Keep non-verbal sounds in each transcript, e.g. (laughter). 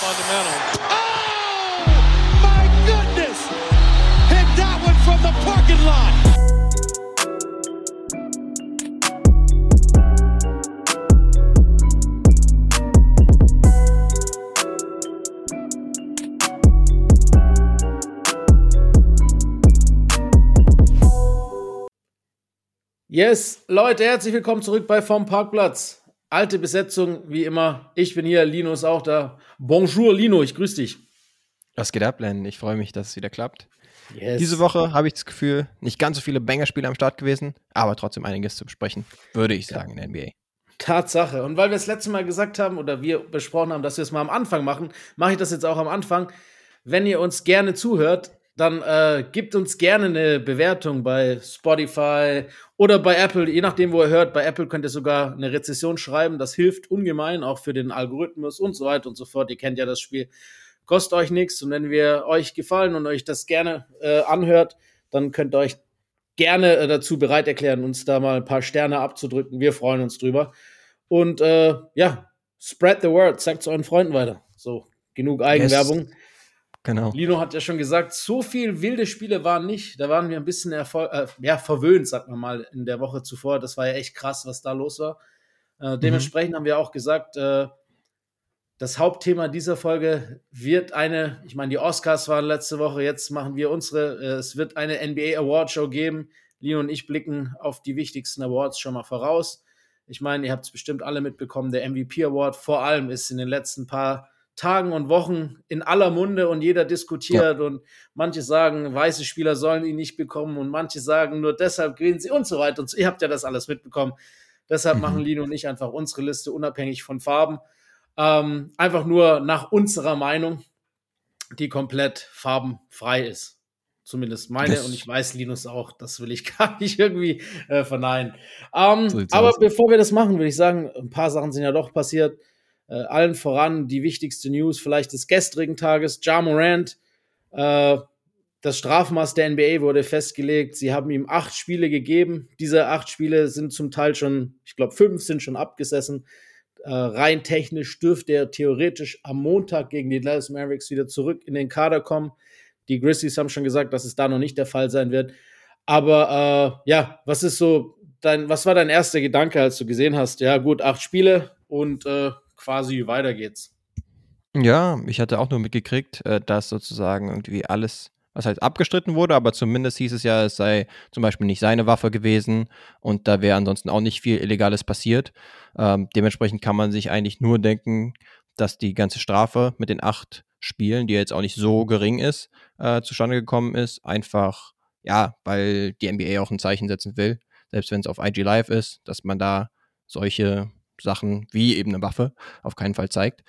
fundamental. Oh, my goodness! Hit that one from the parking lot. Yes, Leute, herzlich willkommen zurück bei Vom Parkplatz. Alte Besetzung, wie immer. Ich bin hier, Lino ist auch da. Bonjour, Lino, ich grüße dich. Was geht ab, Len? Ich freue mich, dass es wieder klappt. Yes. Diese Woche habe ich das Gefühl, nicht ganz so viele Banger-Spiele am Start gewesen, aber trotzdem einiges zu besprechen, würde ich sagen, in der NBA. Tatsache. Und weil wir das letzte Mal gesagt haben oder wir besprochen haben, dass wir es mal am Anfang machen, mache ich das jetzt auch am Anfang. Wenn ihr uns gerne zuhört, dann äh, gebt uns gerne eine Bewertung bei Spotify oder bei Apple, je nachdem, wo ihr hört. Bei Apple könnt ihr sogar eine Rezession schreiben. Das hilft ungemein, auch für den Algorithmus und so weiter und so fort. Ihr kennt ja das Spiel. Kostet euch nichts. Und wenn wir euch gefallen und euch das gerne äh, anhört, dann könnt ihr euch gerne äh, dazu bereit erklären, uns da mal ein paar Sterne abzudrücken. Wir freuen uns drüber. Und äh, ja, spread the word, sagt es euren Freunden weiter. So, genug Eigenwerbung. Yes. Genau. Lino hat ja schon gesagt, so viel wilde Spiele waren nicht. Da waren wir ein bisschen äh, ja, verwöhnt, sagt man mal, in der Woche zuvor. Das war ja echt krass, was da los war. Äh, dementsprechend mhm. haben wir auch gesagt, äh, das Hauptthema dieser Folge wird eine, ich meine, die Oscars waren letzte Woche, jetzt machen wir unsere, äh, es wird eine NBA Award Show geben. Lino und ich blicken auf die wichtigsten Awards schon mal voraus. Ich meine, ihr habt es bestimmt alle mitbekommen, der MVP Award vor allem ist in den letzten paar Tagen und Wochen in aller Munde und jeder diskutiert ja. und manche sagen, weiße Spieler sollen ihn nicht bekommen und manche sagen, nur deshalb gewinnen sie und so weiter. Und so. Ihr habt ja das alles mitbekommen. Deshalb mhm. machen Lino und ich einfach unsere Liste unabhängig von Farben. Ähm, einfach nur nach unserer Meinung, die komplett farbenfrei ist. Zumindest meine das und ich weiß Linus auch. Das will ich (laughs) gar nicht irgendwie äh, verneinen. Ähm, so aber aus. bevor wir das machen, würde ich sagen, ein paar Sachen sind ja doch passiert. Äh, allen voran die wichtigste News vielleicht des gestrigen Tages. Ja Morant, äh, das Strafmaß der NBA wurde festgelegt. Sie haben ihm acht Spiele gegeben. Diese acht Spiele sind zum Teil schon, ich glaube, fünf sind schon abgesessen. Äh, rein technisch dürfte er theoretisch am Montag gegen die Dallas Mavericks wieder zurück in den Kader kommen. Die Grizzlies haben schon gesagt, dass es da noch nicht der Fall sein wird. Aber äh, ja, was ist so dein, was war dein erster Gedanke, als du gesehen hast? Ja, gut, acht Spiele und äh, quasi weiter geht's. Ja, ich hatte auch nur mitgekriegt, äh, dass sozusagen irgendwie alles, was halt abgestritten wurde, aber zumindest hieß es ja, es sei zum Beispiel nicht seine Waffe gewesen und da wäre ansonsten auch nicht viel Illegales passiert. Ähm, dementsprechend kann man sich eigentlich nur denken, dass die ganze Strafe mit den acht Spielen, die jetzt auch nicht so gering ist, äh, zustande gekommen ist. Einfach, ja, weil die NBA auch ein Zeichen setzen will, selbst wenn es auf IG Live ist, dass man da solche Sachen wie eben eine Waffe auf keinen Fall zeigt.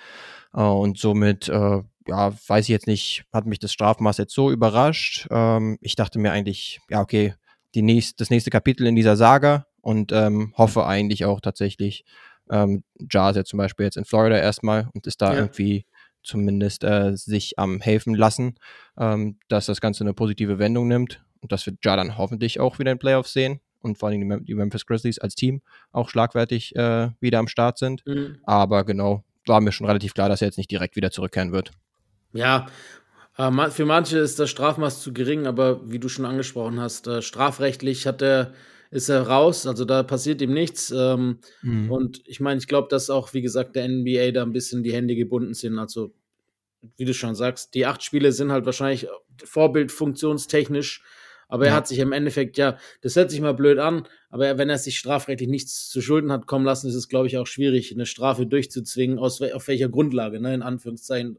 Äh, und somit, äh, ja, weiß ich jetzt nicht, hat mich das Strafmaß jetzt so überrascht. Ähm, ich dachte mir eigentlich, ja, okay, die nächst, das nächste Kapitel in dieser Saga und ähm, hoffe eigentlich auch tatsächlich, ähm, Ja ist ja zum Beispiel jetzt in Florida erstmal und ist da ja. irgendwie zumindest äh, sich am helfen lassen, ähm, dass das Ganze eine positive Wendung nimmt und dass wir Ja dann hoffentlich auch wieder in Playoffs sehen und vor allem die, Memphis Grizzlies als Team auch schlagwertig äh, wieder am Start sind. Mhm. Aber genau, war mir schon relativ klar, dass er jetzt nicht direkt wieder zurückkehren wird. Ja, äh, für manche ist das Strafmaß zu gering, aber wie du schon angesprochen hast, äh, strafrechtlich hat er, ist er raus, also da passiert ihm nichts. Ähm, mhm. Und ich meine, ich glaube, dass auch, wie gesagt, der NBA da ein bisschen die Hände gebunden sind. Also, wie du schon sagst, die acht Spiele sind halt wahrscheinlich vorbildfunktionstechnisch aber ja. er hat sich im Endeffekt, ja, das hört sich mal blöd an, aber wenn er sich strafrechtlich nichts zu Schulden hat kommen lassen, ist es, glaube ich, auch schwierig, eine Strafe durchzuzwingen, aus, auf welcher Grundlage, ne, in Anführungszeichen.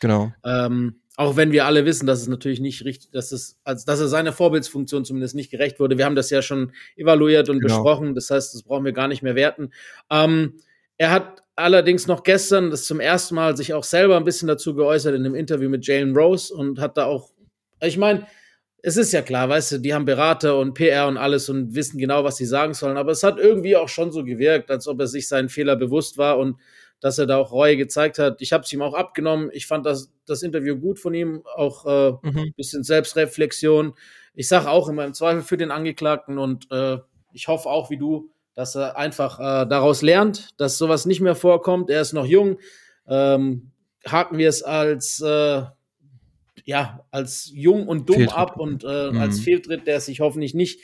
Genau. Ähm, auch wenn wir alle wissen, dass es natürlich nicht richtig, dass es, als dass er seiner Vorbildsfunktion zumindest nicht gerecht wurde. Wir haben das ja schon evaluiert und genau. besprochen. Das heißt, das brauchen wir gar nicht mehr werten. Ähm, er hat allerdings noch gestern das zum ersten Mal sich auch selber ein bisschen dazu geäußert in einem Interview mit Jalen Rose und hat da auch, ich meine, es ist ja klar, weißt du, die haben Berater und PR und alles und wissen genau, was sie sagen sollen. Aber es hat irgendwie auch schon so gewirkt, als ob er sich seinen Fehler bewusst war und dass er da auch Reue gezeigt hat. Ich habe es ihm auch abgenommen. Ich fand das, das Interview gut von ihm, auch äh, mhm. bisschen Selbstreflexion. Ich sage auch immer im Zweifel für den Angeklagten und äh, ich hoffe auch wie du, dass er einfach äh, daraus lernt, dass sowas nicht mehr vorkommt. Er ist noch jung. Ähm, haken wir es als äh, ja, als jung und dumm Fehltritt. ab und äh, Mhm. als Fehltritt, der sich hoffentlich nicht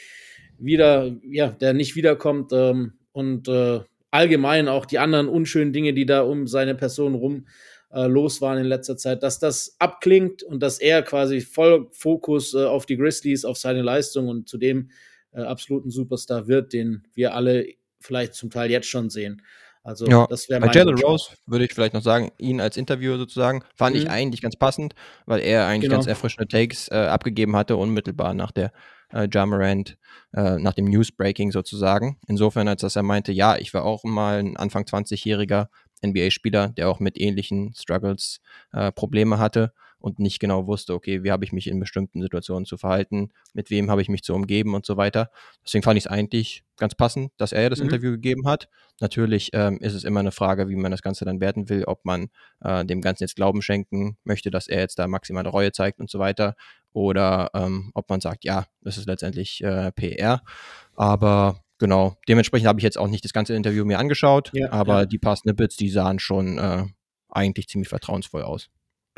wieder, ja, der nicht wiederkommt ähm, und äh, allgemein auch die anderen unschönen Dinge, die da um seine Person rum äh, los waren in letzter Zeit, dass das abklingt und dass er quasi voll Fokus äh, auf die Grizzlies, auf seine Leistung und zu dem äh, absoluten Superstar wird, den wir alle vielleicht zum Teil jetzt schon sehen. Also Ja, das wäre Bei mein Jalen Wunsch. Rose würde ich vielleicht noch sagen, ihn als Interviewer sozusagen, fand Mhm. ich eigentlich ganz passend, weil er eigentlich Genau. ganz erfrischende Takes äh, abgegeben hatte, unmittelbar nach der äh, Jamarant, äh, nach dem Newsbreaking sozusagen. Insofern, als dass er meinte, ja, ich war auch mal ein Anfang 20-jähriger NBA-Spieler, der auch mit ähnlichen Struggles äh, Probleme hatte und nicht genau wusste, okay, wie habe ich mich in bestimmten Situationen zu verhalten, mit wem habe ich mich zu umgeben und so weiter. Deswegen fand ich es eigentlich ganz passend, dass er das Mhm. Interview gegeben hat. Natürlich ähm, ist es immer eine Frage, wie man das Ganze dann werten will, ob man äh, dem Ganzen jetzt Glauben schenken möchte, dass er jetzt da maximale Reue zeigt und so weiter, oder ähm, ob man sagt, ja, das ist letztendlich äh, PR. Aber genau, dementsprechend habe ich jetzt auch nicht das ganze Interview mir angeschaut, Ja, aber ja. die paar Snippets, die sahen schon äh, eigentlich ziemlich vertrauensvoll aus.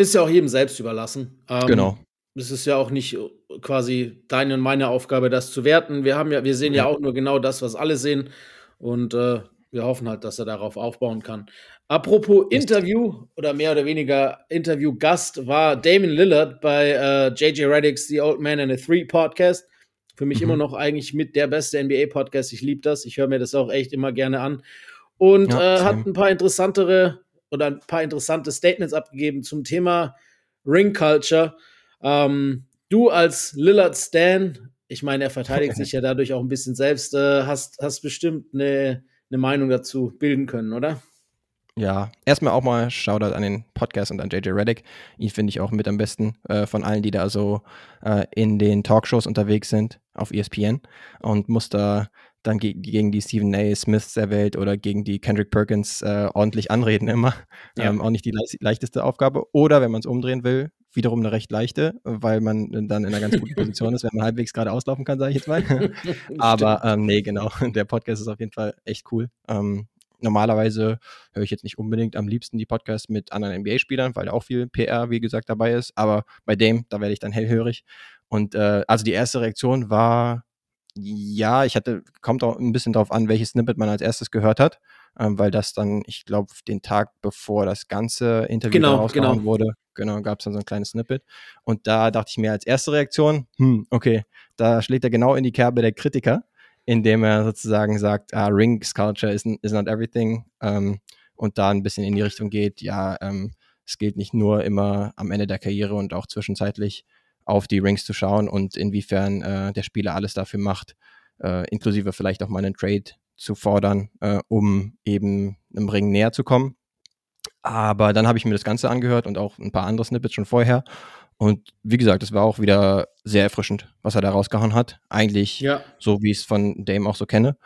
Ist ja auch jedem selbst überlassen. Ähm, Genau. Es ist ja auch nicht quasi deine und meine Aufgabe, das zu werten. Wir haben ja, wir sehen ja, Ja. auch nur genau das, was alle sehen. Und äh, wir hoffen halt, dass er darauf aufbauen kann. Apropos. Interview oder mehr oder weniger Interviewgast war Damon Lillard bei äh, JJ Reddicks The Old Man and a Three Podcast. Für mich Mhm. immer noch eigentlich mit der beste NBA-Podcast. Ich liebe das. Ich höre mir das auch echt immer gerne an. Und Ja, äh, hat ein paar interessantere oder ein paar interessante Statements abgegeben zum Thema Ring Culture. Ähm, du als Lillard Stan, ich meine, er verteidigt (laughs) sich ja dadurch auch ein bisschen selbst, äh, hast, hast bestimmt eine, eine Meinung dazu bilden können, oder? Ja, erstmal auch mal Shoutout an den Podcast und an JJ Reddick. Ihn finde ich auch mit am besten äh, von allen, die da so äh, in den Talkshows unterwegs sind auf ESPN und muss da dann ge gegen die Stephen A. Smiths der Welt oder gegen die Kendrick Perkins äh, ordentlich anreden immer. Ja. Ähm, auch nicht die leicht leichteste Aufgabe. Oder wenn man es umdrehen will, wiederum eine recht leichte, weil man dann in einer ganz guten Position ist, wenn man halbwegs gerade auslaufen kann, sage ich jetzt mal. (laughs) Aber ähm, nee, genau. Der Podcast ist auf jeden Fall echt cool. Ähm, normalerweise höre ich jetzt nicht unbedingt am liebsten die Podcasts mit anderen NBA-Spielern, weil da auch viel PR, wie gesagt, dabei ist. Aber bei dem, da werde ich dann hellhörig. Und äh, also die erste Reaktion war, ja, ich hatte, kommt auch ein bisschen drauf an, welches Snippet man als erstes gehört hat, ähm, weil das dann, ich glaube, den Tag bevor das ganze Interview Genau, genau. wurde, genau, gab es dann so ein kleines Snippet. Und da dachte ich mir als erste Reaktion, hm, okay, da schlägt er genau in die Kerbe der Kritiker, indem er sozusagen sagt, ah, Rings Culture is, is not everything ähm, und da ein bisschen in die Richtung geht, ja, ähm, es gilt nicht nur immer am Ende der Karriere und auch zwischenzeitlich auf die Rings zu schauen und inwiefern äh, der Spieler alles dafür macht, äh, inklusive vielleicht auch mal einen Trade zu fordern, äh, um eben einem Ring näher zu kommen. Aber dann habe ich mir das Ganze angehört und auch ein paar andere Snippets schon vorher. Und wie gesagt, es war auch wieder sehr erfrischend, was er da rausgehauen hat. Eigentlich Ja, so wie ich es von Dame auch so kenne.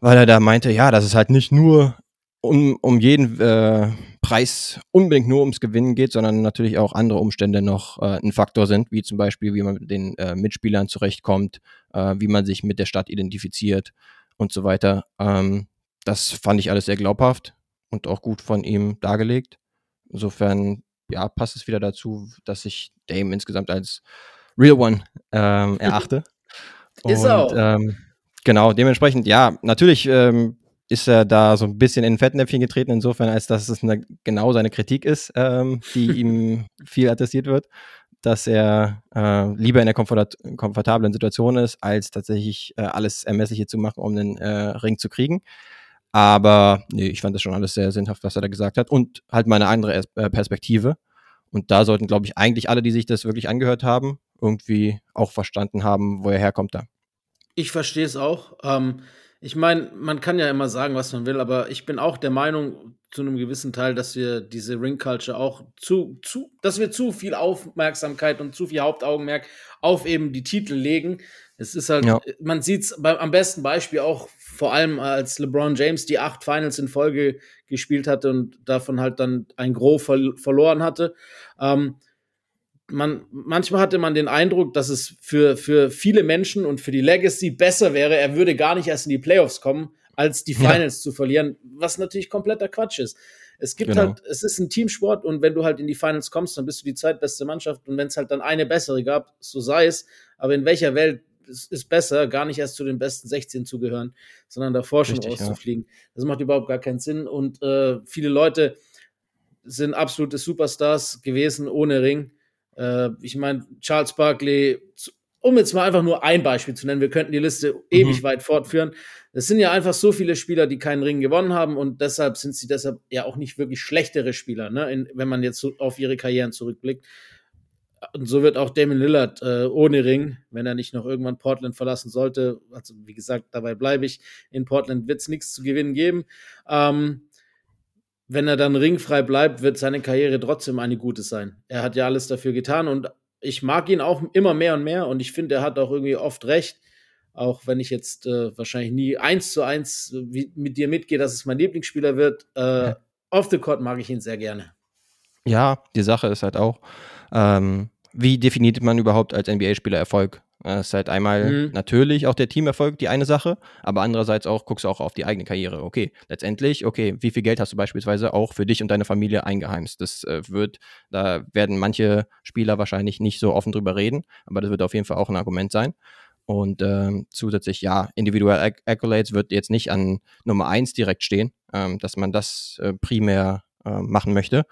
Weil er da meinte, ja, dass es halt nicht nur um, um jeden äh, Preis unbedingt nur ums Gewinnen geht, sondern natürlich auch andere Umstände noch äh, ein Faktor sind, wie zum Beispiel, wie man mit den äh, Mitspielern zurechtkommt, äh, wie man sich mit der Stadt identifiziert und so weiter. Ähm, das fand ich alles sehr glaubhaft und auch gut von ihm dargelegt. Insofern, ja, passt es wieder dazu, dass ich Dame insgesamt als Real One ähm, erachte. (laughs) Ist und, auch. Ähm, genau, dementsprechend, ja, natürlich ähm, ist er da so ein bisschen in ein Fettnäpfchen getreten, insofern, als dass es eine, genau seine Kritik ist, ähm, die (laughs) ihm viel attestiert wird, dass er äh, lieber in der komfort komfortablen Situation ist, als tatsächlich äh, alles Ermessliche zu machen, um den äh, Ring zu kriegen. Aber nee, ich fand das schon alles sehr sinnhaft, was er da gesagt hat. Und halt meine andere Es- äh, Perspektive. Und da sollten, glaube ich, eigentlich alle, die sich das wirklich angehört haben, irgendwie auch verstanden haben, wo er herkommt da. Ich verstehe es auch. Ähm, ich meine, man kann ja immer sagen, was man will, aber ich bin auch der Meinung, zu einem gewissen Teil, dass wir diese Ring Culture auch zu, zu, dass wir zu viel Aufmerksamkeit und zu viel Hauptaugenmerk auf eben die Titel legen. Es ist halt, Ja. man sieht es am besten Beispiel auch vor allem als LeBron James die acht Finals in Folge gespielt hatte und davon halt dann ein Gros ver verloren hatte. Ähm, man, manchmal hatte man den Eindruck, dass es für, für viele Menschen und für die Legacy besser wäre, er würde gar nicht erst in die Playoffs kommen, als die Ja. Finals zu verlieren, was natürlich kompletter Quatsch ist. Es gibt genau. halt, es ist ein Teamsport und wenn du halt in die Finals kommst, dann bist du die zweitbeste Mannschaft und wenn es halt dann eine bessere gab, so sei es. Aber in welcher Welt es ist besser, gar nicht erst zu den besten 16 zu gehören, sondern davor schon Richtig, rauszufliegen. Ja. Das macht überhaupt gar keinen Sinn. Und äh, viele Leute sind absolute Superstars gewesen ohne Ring. Äh, ich meine, Charles Barkley, um jetzt mal einfach nur ein Beispiel zu nennen, wir könnten die Liste mhm. ewig weit fortführen. Es sind ja einfach so viele Spieler, die keinen Ring gewonnen haben und deshalb sind sie deshalb ja auch nicht wirklich schlechtere Spieler, ne? In, wenn man jetzt so auf ihre Karrieren zurückblickt. Und so wird auch Damon Lillard äh, ohne Ring, wenn er nicht noch irgendwann Portland verlassen sollte. Also, wie gesagt, dabei bleibe ich. In Portland wird es nichts zu gewinnen geben. Ähm, wenn er dann ringfrei bleibt, wird seine Karriere trotzdem eine gute sein. Er hat ja alles dafür getan und ich mag ihn auch immer mehr und mehr und ich finde, er hat auch irgendwie oft recht. Auch wenn ich jetzt äh, wahrscheinlich nie eins zu eins äh, mit dir mitgehe, dass es mein Lieblingsspieler wird. Äh, ja. Off the court mag ich ihn sehr gerne. Ja, die Sache ist halt auch, ähm, wie definiert man überhaupt als NBA-Spieler Erfolg? Das ist halt einmal mhm. natürlich auch der Teamerfolg die eine Sache, aber andererseits auch guckst du auch auf die eigene Karriere. Okay, letztendlich, okay, wie viel Geld hast du beispielsweise auch für dich und deine Familie eingeheimst? Das äh, wird, da werden manche Spieler wahrscheinlich nicht so offen drüber reden, aber das wird auf jeden Fall auch ein Argument sein. Und ähm, zusätzlich, ja, individuelle Accolades wird jetzt nicht an Nummer eins direkt stehen, ähm, dass man das äh, primär äh, machen möchte.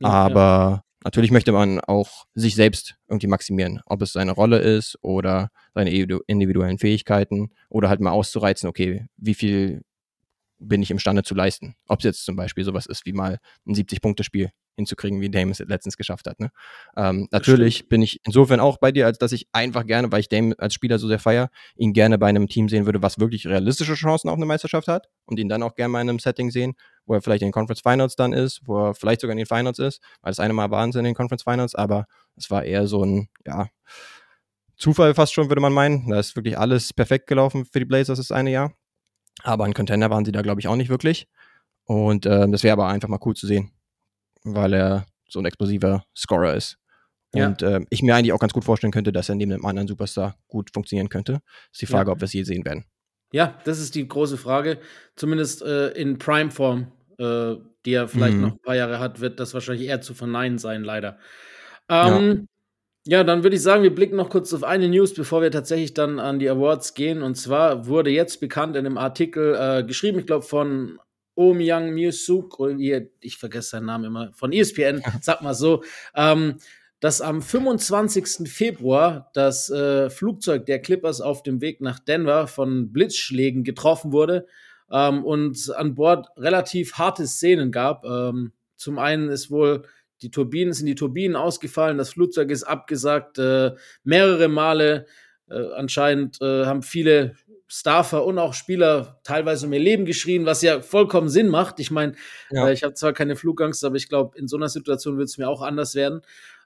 Ja, aber. Natürlich möchte man auch sich selbst irgendwie maximieren, ob es seine Rolle ist oder seine individuellen Fähigkeiten oder halt mal auszureizen, okay, wie viel bin ich imstande zu leisten. Ob es jetzt zum Beispiel sowas ist wie mal ein 70-Punkte-Spiel hinzukriegen, wie Dame es letztens geschafft hat. Ne? Ähm, natürlich bin ich insofern auch bei dir, als dass ich einfach gerne, weil ich Dame als Spieler so sehr feiere, ihn gerne bei einem Team sehen würde, was wirklich realistische Chancen auf eine Meisterschaft hat und ihn dann auch gerne mal in einem Setting sehen, wo er vielleicht in den Conference Finals dann ist, wo er vielleicht sogar in den Finals ist, weil das eine Mal waren sie in den Conference Finals, aber es war eher so ein, ja, Zufall fast schon, würde man meinen. Da ist wirklich alles perfekt gelaufen für die Blazers das eine Jahr. Aber ein Contender waren sie da, glaube ich, auch nicht wirklich. Und äh, das wäre aber einfach mal cool zu sehen, weil er so ein explosiver Scorer ist. Und ja. äh, ich mir eigentlich auch ganz gut vorstellen könnte, dass er neben einem anderen Superstar gut funktionieren könnte. Ist die Frage, ja. ob wir es je sehen werden. Ja, das ist die große Frage. Zumindest äh, in Prime-Form, äh, die er vielleicht mhm. noch ein paar Jahre hat, wird das wahrscheinlich eher zu verneinen sein, leider. Ähm, ja, dann würde ich sagen, wir blicken noch kurz auf eine News, bevor wir tatsächlich dann an die Awards gehen. Und zwar wurde jetzt bekannt in einem Artikel äh, geschrieben, ich glaube von Om Young Musuk, oder wie, ich vergesse seinen Namen immer, von ESPN, sag mal so, ähm, dass am 25. Februar das äh, Flugzeug der Clippers auf dem Weg nach Denver von Blitzschlägen getroffen wurde ähm, und an Bord relativ harte Szenen gab. Ähm, zum einen ist wohl die Turbinen sind die Turbinen ausgefallen, das Flugzeug ist abgesagt, äh, mehrere Male. Äh, anscheinend äh, haben viele Staffer und auch Spieler teilweise um ihr Leben geschrien, was ja vollkommen Sinn macht. Ich meine, ja. äh, ich habe zwar keine Flugangst, aber ich glaube, in so einer Situation wird es mir auch anders werden.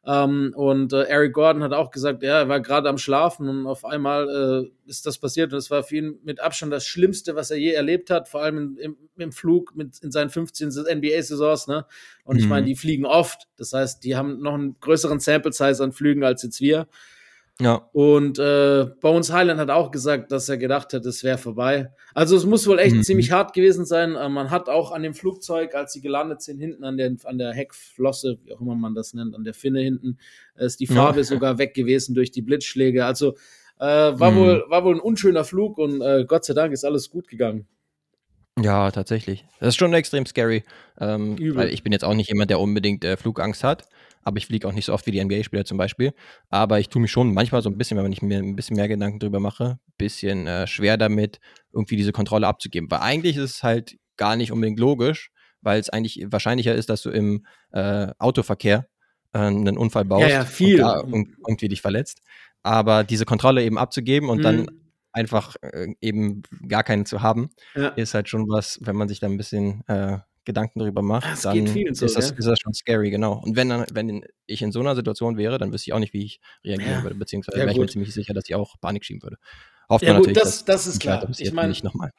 Ähm, und äh, Eric Gordon hat auch gesagt, ja, er war gerade am Schlafen und auf einmal äh, ist das passiert. Und das war für ihn mit Abstand das Schlimmste, was er je erlebt hat, vor allem im, im Flug mit, in seinen 15 NBA-Saisons. Ne? Und mhm. ich meine, die fliegen oft. Das heißt, die haben noch einen größeren Sample-Size an Flügen als jetzt wir. Ja. Und äh, Bones Highland hat auch gesagt, dass er gedacht hat, es wäre vorbei. Also es muss wohl echt mhm. ziemlich hart gewesen sein. Äh, man hat auch an dem Flugzeug, als sie gelandet sind, hinten an der, an der Heckflosse, wie auch immer man das nennt, an der Finne hinten, äh, ist die Farbe ja. sogar weg gewesen durch die Blitzschläge. Also äh, war, mhm. wohl, war wohl ein unschöner Flug und äh, Gott sei Dank ist alles gut gegangen. Ja, tatsächlich. Das ist schon extrem scary. Ähm, weil ich bin jetzt auch nicht jemand, der unbedingt äh, Flugangst hat aber ich fliege auch nicht so oft wie die NBA-Spieler zum Beispiel. Aber ich tue mich schon manchmal so ein bisschen, wenn ich mir ein bisschen mehr Gedanken drüber mache, ein bisschen äh, schwer damit, irgendwie diese Kontrolle abzugeben. Weil eigentlich ist es halt gar nicht unbedingt logisch, weil es eigentlich wahrscheinlicher ist, dass du im äh, Autoverkehr äh, einen Unfall baust ja, ja, viel. und irgendwie dich verletzt. Aber diese Kontrolle eben abzugeben und mhm. dann einfach äh, eben gar keinen zu haben, ja. ist halt schon was, wenn man sich da ein bisschen äh, Gedanken darüber macht, das dann so, ist, das, ist, das, schon scary, genau. Und wenn, dann, wenn ich in so einer Situation wäre, dann wüsste ich auch nicht, wie ich reagieren ja. würde, beziehungsweise ja, wäre ich mir ziemlich sicher, dass ich auch Panik schieben würde. Hofft ja, man gut, natürlich, das, das ist klar. Ich meine, nicht nochmal.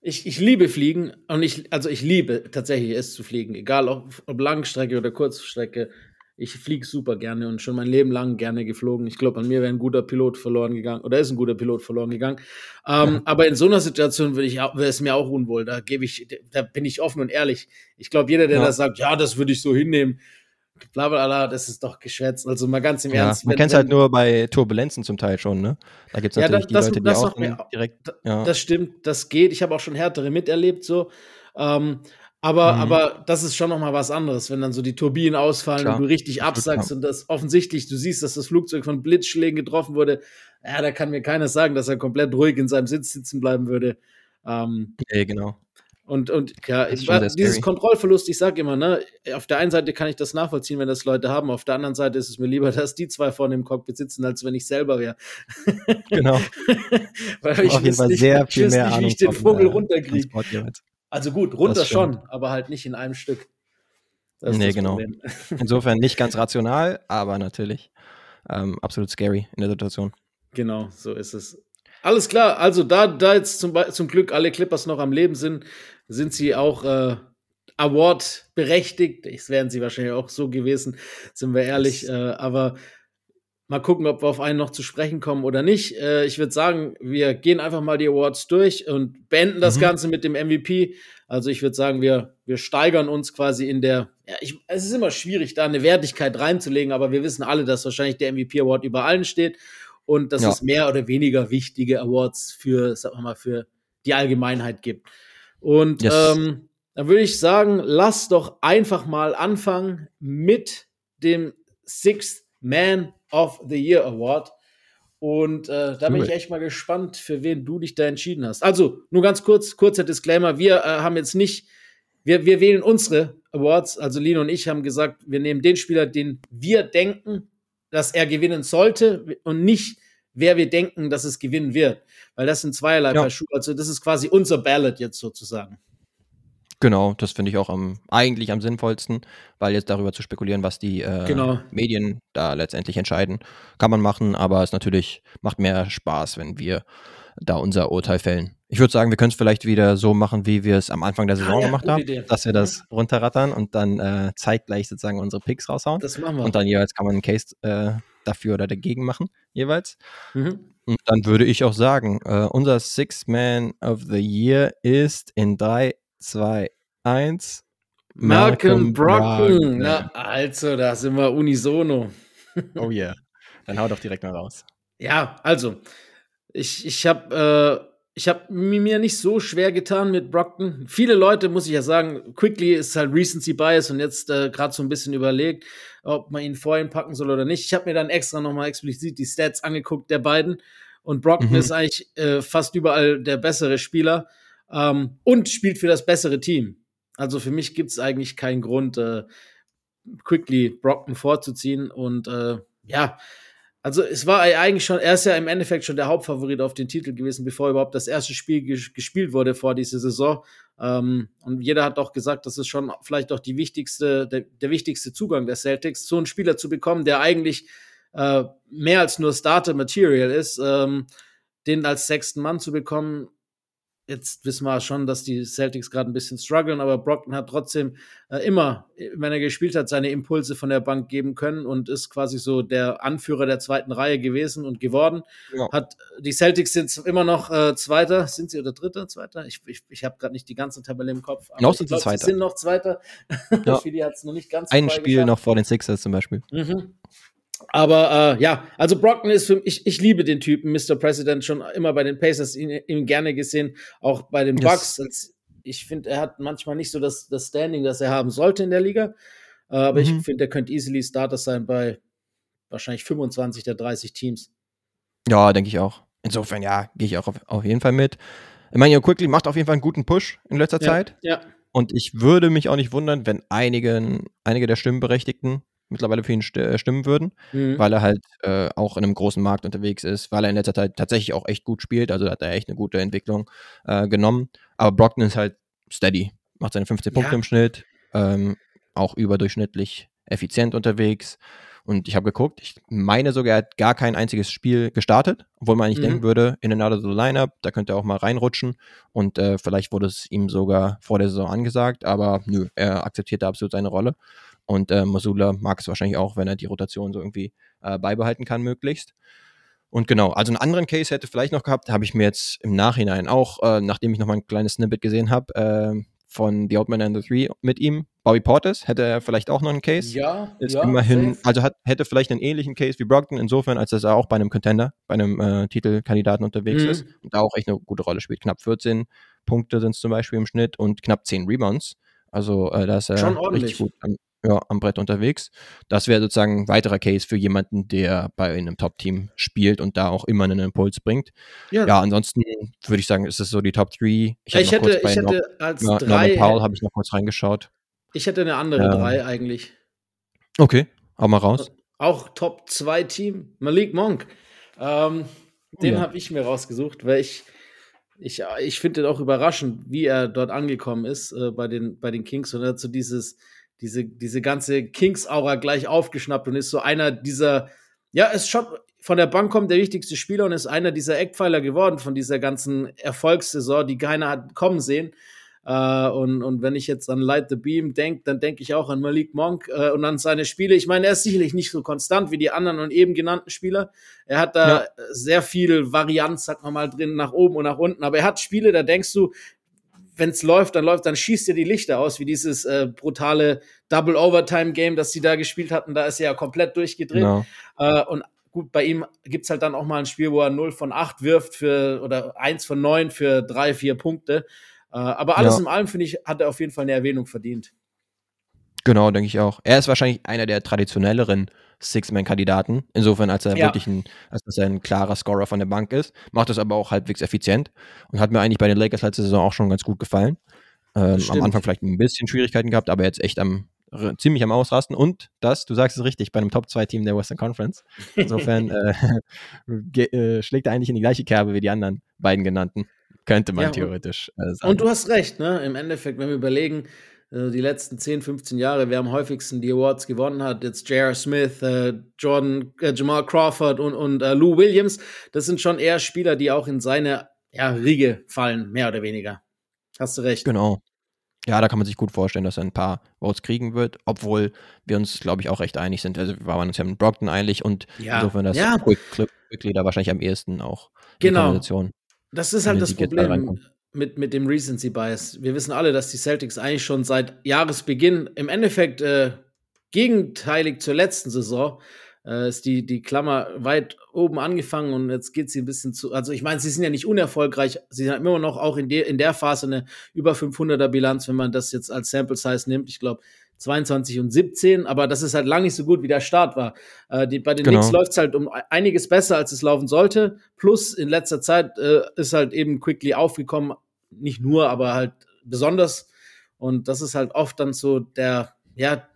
Ich, ich liebe Fliegen und ich, also ich liebe tatsächlich es zu fliegen, egal ob, ob Langstrecke oder Kurzstrecke. Ich fliege super gerne und schon mein Leben lang gerne geflogen. Ich glaube, an mir wäre ein guter Pilot verloren gegangen oder ist ein guter Pilot verloren gegangen. Ähm, ja. Aber in so einer Situation würde ich wäre es mir auch unwohl. Da gebe ich, da bin ich offen und ehrlich. Ich glaube, jeder, der ja. da sagt, ja, das würde ich so hinnehmen, bla bla bla, das ist doch geschwätzt. Also mal ganz im ja, Ernst. Man kennt es halt nur bei Turbulenzen zum Teil schon, ne? Da gibt es natürlich ja, das, die Leute, das, die auch direkt. Ja. Das stimmt, das geht. Ich habe auch schon härtere miterlebt, so. Ähm, aber, mhm. aber das ist schon noch mal was anderes, wenn dann so die Turbinen ausfallen Klar. und du richtig absackst und das offensichtlich, du siehst, dass das Flugzeug von Blitzschlägen getroffen wurde. Ja, da kann mir keiner sagen, dass er komplett ruhig in seinem Sitz sitzen bleiben würde. Ähm, ja, genau. Und, und ja, dieses Kontrollverlust, ich sage immer, ne, auf der einen Seite kann ich das nachvollziehen, wenn das Leute haben, auf der anderen Seite ist es mir lieber, (laughs) dass die zwei vorne im Cockpit sitzen, als wenn ich selber wäre. Genau. (laughs) Weil ich auf jeden Fall sehr viel mehr nicht, Ahnung wie ich den Vogel äh, runterkriege. Also gut, runter schon, aber halt nicht in einem Stück. Das nee, genau. Problem. (laughs) Insofern nicht ganz rational, aber natürlich ähm, absolut scary in der Situation. Genau, so ist es. Alles klar, also da, da jetzt zum, zum Glück alle Clippers noch am Leben sind, sind sie auch äh, Award berechtigt. Es wären sie wahrscheinlich auch so gewesen, sind wir ehrlich. Äh, aber Mal gucken, ob wir auf einen noch zu sprechen kommen oder nicht. Äh, ich würde sagen, wir gehen einfach mal die Awards durch und beenden das mhm. Ganze mit dem MVP. Also ich würde sagen, wir, wir steigern uns quasi in der, ja, ich, es ist immer schwierig, da eine Wertigkeit reinzulegen, aber wir wissen alle, dass wahrscheinlich der MVP Award über allen steht und dass ja. es mehr oder weniger wichtige Awards für, sagen wir mal, für die Allgemeinheit gibt. Und yes. ähm, dann würde ich sagen, lass doch einfach mal anfangen mit dem Sixth Man of the Year Award. Und äh, da bin ich echt mal gespannt, für wen du dich da entschieden hast. Also, nur ganz kurz, kurzer Disclaimer. Wir äh, haben jetzt nicht, wir, wir wählen unsere Awards. Also, Lino und ich haben gesagt, wir nehmen den Spieler, den wir denken, dass er gewinnen sollte und nicht, wer wir denken, dass es gewinnen wird. Weil das sind zweierlei ja. Paar Schuhe. Also, das ist quasi unser Ballot jetzt sozusagen. Genau, das finde ich auch am, eigentlich am sinnvollsten, weil jetzt darüber zu spekulieren, was die äh, genau. Medien da letztendlich entscheiden, kann man machen, aber es natürlich macht mehr Spaß, wenn wir da unser Urteil fällen. Ich würde sagen, wir können es vielleicht wieder so machen, wie wir es am Anfang der Saison ah, ja, gemacht haben, Idee. dass wir das mhm. runterrattern und dann äh, zeitgleich sozusagen unsere Picks raushauen. Das machen wir. Und dann jeweils kann man einen Case äh, dafür oder dagegen machen, jeweils. Mhm. Und dann würde ich auch sagen, äh, unser Six Man of the Year ist in 3, zwei, eins. Malcolm, Malcolm Brocken. Na, also, da sind wir unisono. (laughs) oh yeah. Dann hau doch direkt mal raus. Ja, also, ich, ich habe äh, hab mir nicht so schwer getan mit Brockton. Viele Leute, muss ich ja sagen, Quickly ist halt Recency Bias und jetzt äh, gerade so ein bisschen überlegt, ob man ihn vorhin packen soll oder nicht. Ich habe mir dann extra nochmal explizit die Stats angeguckt der beiden. Und Brockton mhm. ist eigentlich äh, fast überall der bessere Spieler ähm, und spielt für das bessere Team. Also für mich gibt es eigentlich keinen Grund, äh, quickly Brockton vorzuziehen. Und äh, ja, also es war eigentlich schon, er ist ja im Endeffekt schon der Hauptfavorit auf den Titel gewesen, bevor überhaupt das erste Spiel ges gespielt wurde vor dieser Saison. Ähm, und jeder hat auch gesagt, das ist schon vielleicht auch die wichtigste, der, der wichtigste Zugang der Celtics, so einen Spieler zu bekommen, der eigentlich äh, mehr als nur Starter Material ist, ähm, den als sechsten Mann zu bekommen, Jetzt wissen wir schon, dass die Celtics gerade ein bisschen strugglen, aber Brockton hat trotzdem äh, immer, wenn er gespielt hat, seine Impulse von der Bank geben können und ist quasi so der Anführer der zweiten Reihe gewesen und geworden. Ja. Hat die Celtics sind immer noch äh, Zweiter, sind sie oder Dritter, Zweiter? Ich, ich, ich habe gerade nicht die ganze Tabelle im Kopf. noch sind sie Zweiter. Sie sind noch Zweiter. (laughs) Ja. Philly hat es noch nicht ganz. Ein Spiel geschafft. noch vor den Sixers zum Beispiel. Mhm. Aber äh, ja, also Brockton ist für mich, ich liebe den Typen, Mr. President, schon immer bei den Pacers ihn, ihn gerne gesehen, auch bei den Bucks. Yes. Ich finde, er hat manchmal nicht so das, das Standing, das er haben sollte in der Liga. Äh, aber mhm. ich finde, er könnte easily Starter sein bei wahrscheinlich 25 der 30 Teams. Ja, denke ich auch. Insofern, ja, gehe ich auch auf, auf, jeden Fall mit. Ich meine, Quickly macht auf jeden Fall einen guten Push in letzter ja, Zeit. Ja. Und ich würde mich auch nicht wundern, wenn einigen, einige der Stimmberechtigten mittlerweile für ihn äh, stimmen würden, mhm. weil er halt äh, auch in einem großen Markt unterwegs ist, weil er in letzter Zeit tatsächlich auch echt gut spielt, also hat er echt eine gute Entwicklung äh, genommen. Aber Brockton ist halt steady, macht seine 15 Punkte ja. im Schnitt, ähm, auch überdurchschnittlich effizient unterwegs. Und ich habe geguckt, ich meine sogar, er hat gar kein einziges Spiel gestartet, obwohl man eigentlich mhm. denken würde, in another the lineup, da könnte er auch mal reinrutschen. Und äh, vielleicht wurde es ihm sogar vor der Saison angesagt, aber nö, er akzeptiert da absolut seine Rolle. Und äh, Masula mag es wahrscheinlich auch, wenn er die Rotation so irgendwie äh, beibehalten kann, möglichst. Und genau, also einen anderen Case hätte vielleicht noch gehabt, habe ich mir jetzt im Nachhinein auch, äh, nachdem ich noch mal ein kleines Snippet gesehen habe, äh, von The Old Man and the Three mit ihm, Bobby Portis, hätte er vielleicht auch noch einen Case. Ja, Ist ja, immerhin, safe. also hat, hätte vielleicht einen ähnlichen Case wie Brockton, insofern, als dass er auch bei einem Contender, bei einem äh, Titelkandidaten unterwegs Mhm. ist und da auch echt eine gute Rolle spielt. Knapp 14 Punkte sind es zum Beispiel im Schnitt und knapp 10 Rebounds. Also äh, da ist er Schon ordentlich. richtig gut am, ja, am Brett unterwegs. Das wäre sozusagen ein weiterer Case für jemanden, der bei einem Top-Team spielt und da auch immer einen Impuls bringt. Ja, Ja, ansonsten würde ich sagen, ist es so die Top 3. ich, noch hätte, ich bei Nor- hätte als Nor- drei, Powell habe ich noch kurz reingeschaut. ich hätte eine andere Ähm, drei eigentlich. Okay, hau mal raus. Auch Top 2 Team, Malik Monk. Ähm, den Ja. habe ich mir rausgesucht, weil ich, ich, ich finde auch überraschend, wie er dort angekommen ist äh, bei, den, bei den Kings. Und so dieses, diese, diese ganze Kings-Aura gleich aufgeschnappt und ist so einer dieser, ja, ist schon von der Bank kommt der wichtigste Spieler und ist einer dieser Eckpfeiler geworden von dieser ganzen Erfolgssaison, die keiner hat kommen sehen. Äh, und, und wenn ich jetzt an Light the Beam denke, dann denke ich auch an Malik Monk äh, und an seine Spiele. Ich meine, er ist sicherlich nicht so konstant wie die anderen und eben genannten Spieler. Er hat da Ja. sehr viel Varianz, sagt man mal, drin, nach oben und nach unten. Aber er hat Spiele, da denkst du, wenn es läuft, dann läuft, dann schießt dir die Lichter aus, wie dieses äh, brutale Double Overtime Game, das sie da gespielt hatten. Da ist er ja komplett durchgedreht. Genau. Äh, und gut, bei ihm gibt's halt dann auch mal ein Spiel, wo er 0 von 8 wirft für oder 1 von 9 für 3, 4 Punkte. Äh, aber alles Ja. in allem, finde ich, hat er auf jeden Fall eine Erwähnung verdient. Genau, denke ich auch. Er ist wahrscheinlich einer der traditionelleren Six-Man-Kandidaten. Insofern, als er Ja. wirklich ein, als dass er ein klarer Scorer von der Bank ist. Macht das aber auch halbwegs effizient und hat mir eigentlich bei den Lakers letzte Saison auch schon ganz gut gefallen. Ähm, am. Anfang vielleicht ein bisschen Schwierigkeiten gehabt, aber jetzt echt am ziemlich am Ausrasten. Und das, du sagst es richtig, bei einem Top-2-Team der Western Conference. Insofern (laughs) äh, (laughs) äh, schlägt er eigentlich in die gleiche Kerbe wie die anderen beiden genannten. Könnte man Ja, theoretisch äh, sagen. Und du hast recht, ne? Im Endeffekt, wenn wir überlegen, äh, die letzten 10, 15 Jahre, wer am häufigsten die Awards gewonnen hat, jetzt J.R. Smith, äh, Jordan, äh, Jamal Crawford und, und äh, Lou Williams, das sind schon eher Spieler, die auch in seine ja, Riege fallen, mehr oder weniger. Hast du recht. Genau. Ja, da kann man sich gut vorstellen, dass er ein paar Votes kriegen wird, obwohl wir uns, glaube ich, auch recht einig sind. Also wir waren uns ja mit Brockton einig und Ja. insofern das Ja. Quick, Quickly da wahrscheinlich am ehesten auch. in Genau. Das ist halt das Problem. Mit, mit dem Recency Bias. Wir wissen alle, dass die Celtics eigentlich schon seit Jahresbeginn im Endeffekt äh, gegenteilig zur letzten Saison äh, ist die, die Klammer weit oben angefangen und jetzt geht sie ein bisschen zu. Also, ich meine, sie sind ja nicht unerfolgreich. Sie haben immer noch auch in, der in der Phase eine über 500er Bilanz, wenn man das jetzt als Sample Size nimmt. Ich glaube, 22 und 17, aber das ist halt lang nicht so gut, wie der Start war. Äh, die, bei den Genau. Knicks läuft es halt um einiges besser, als es laufen sollte. Plus in letzter Zeit äh, ist halt eben Quickly aufgekommen, nicht nur, aber halt besonders. Und das ist halt oft dann so der, ja,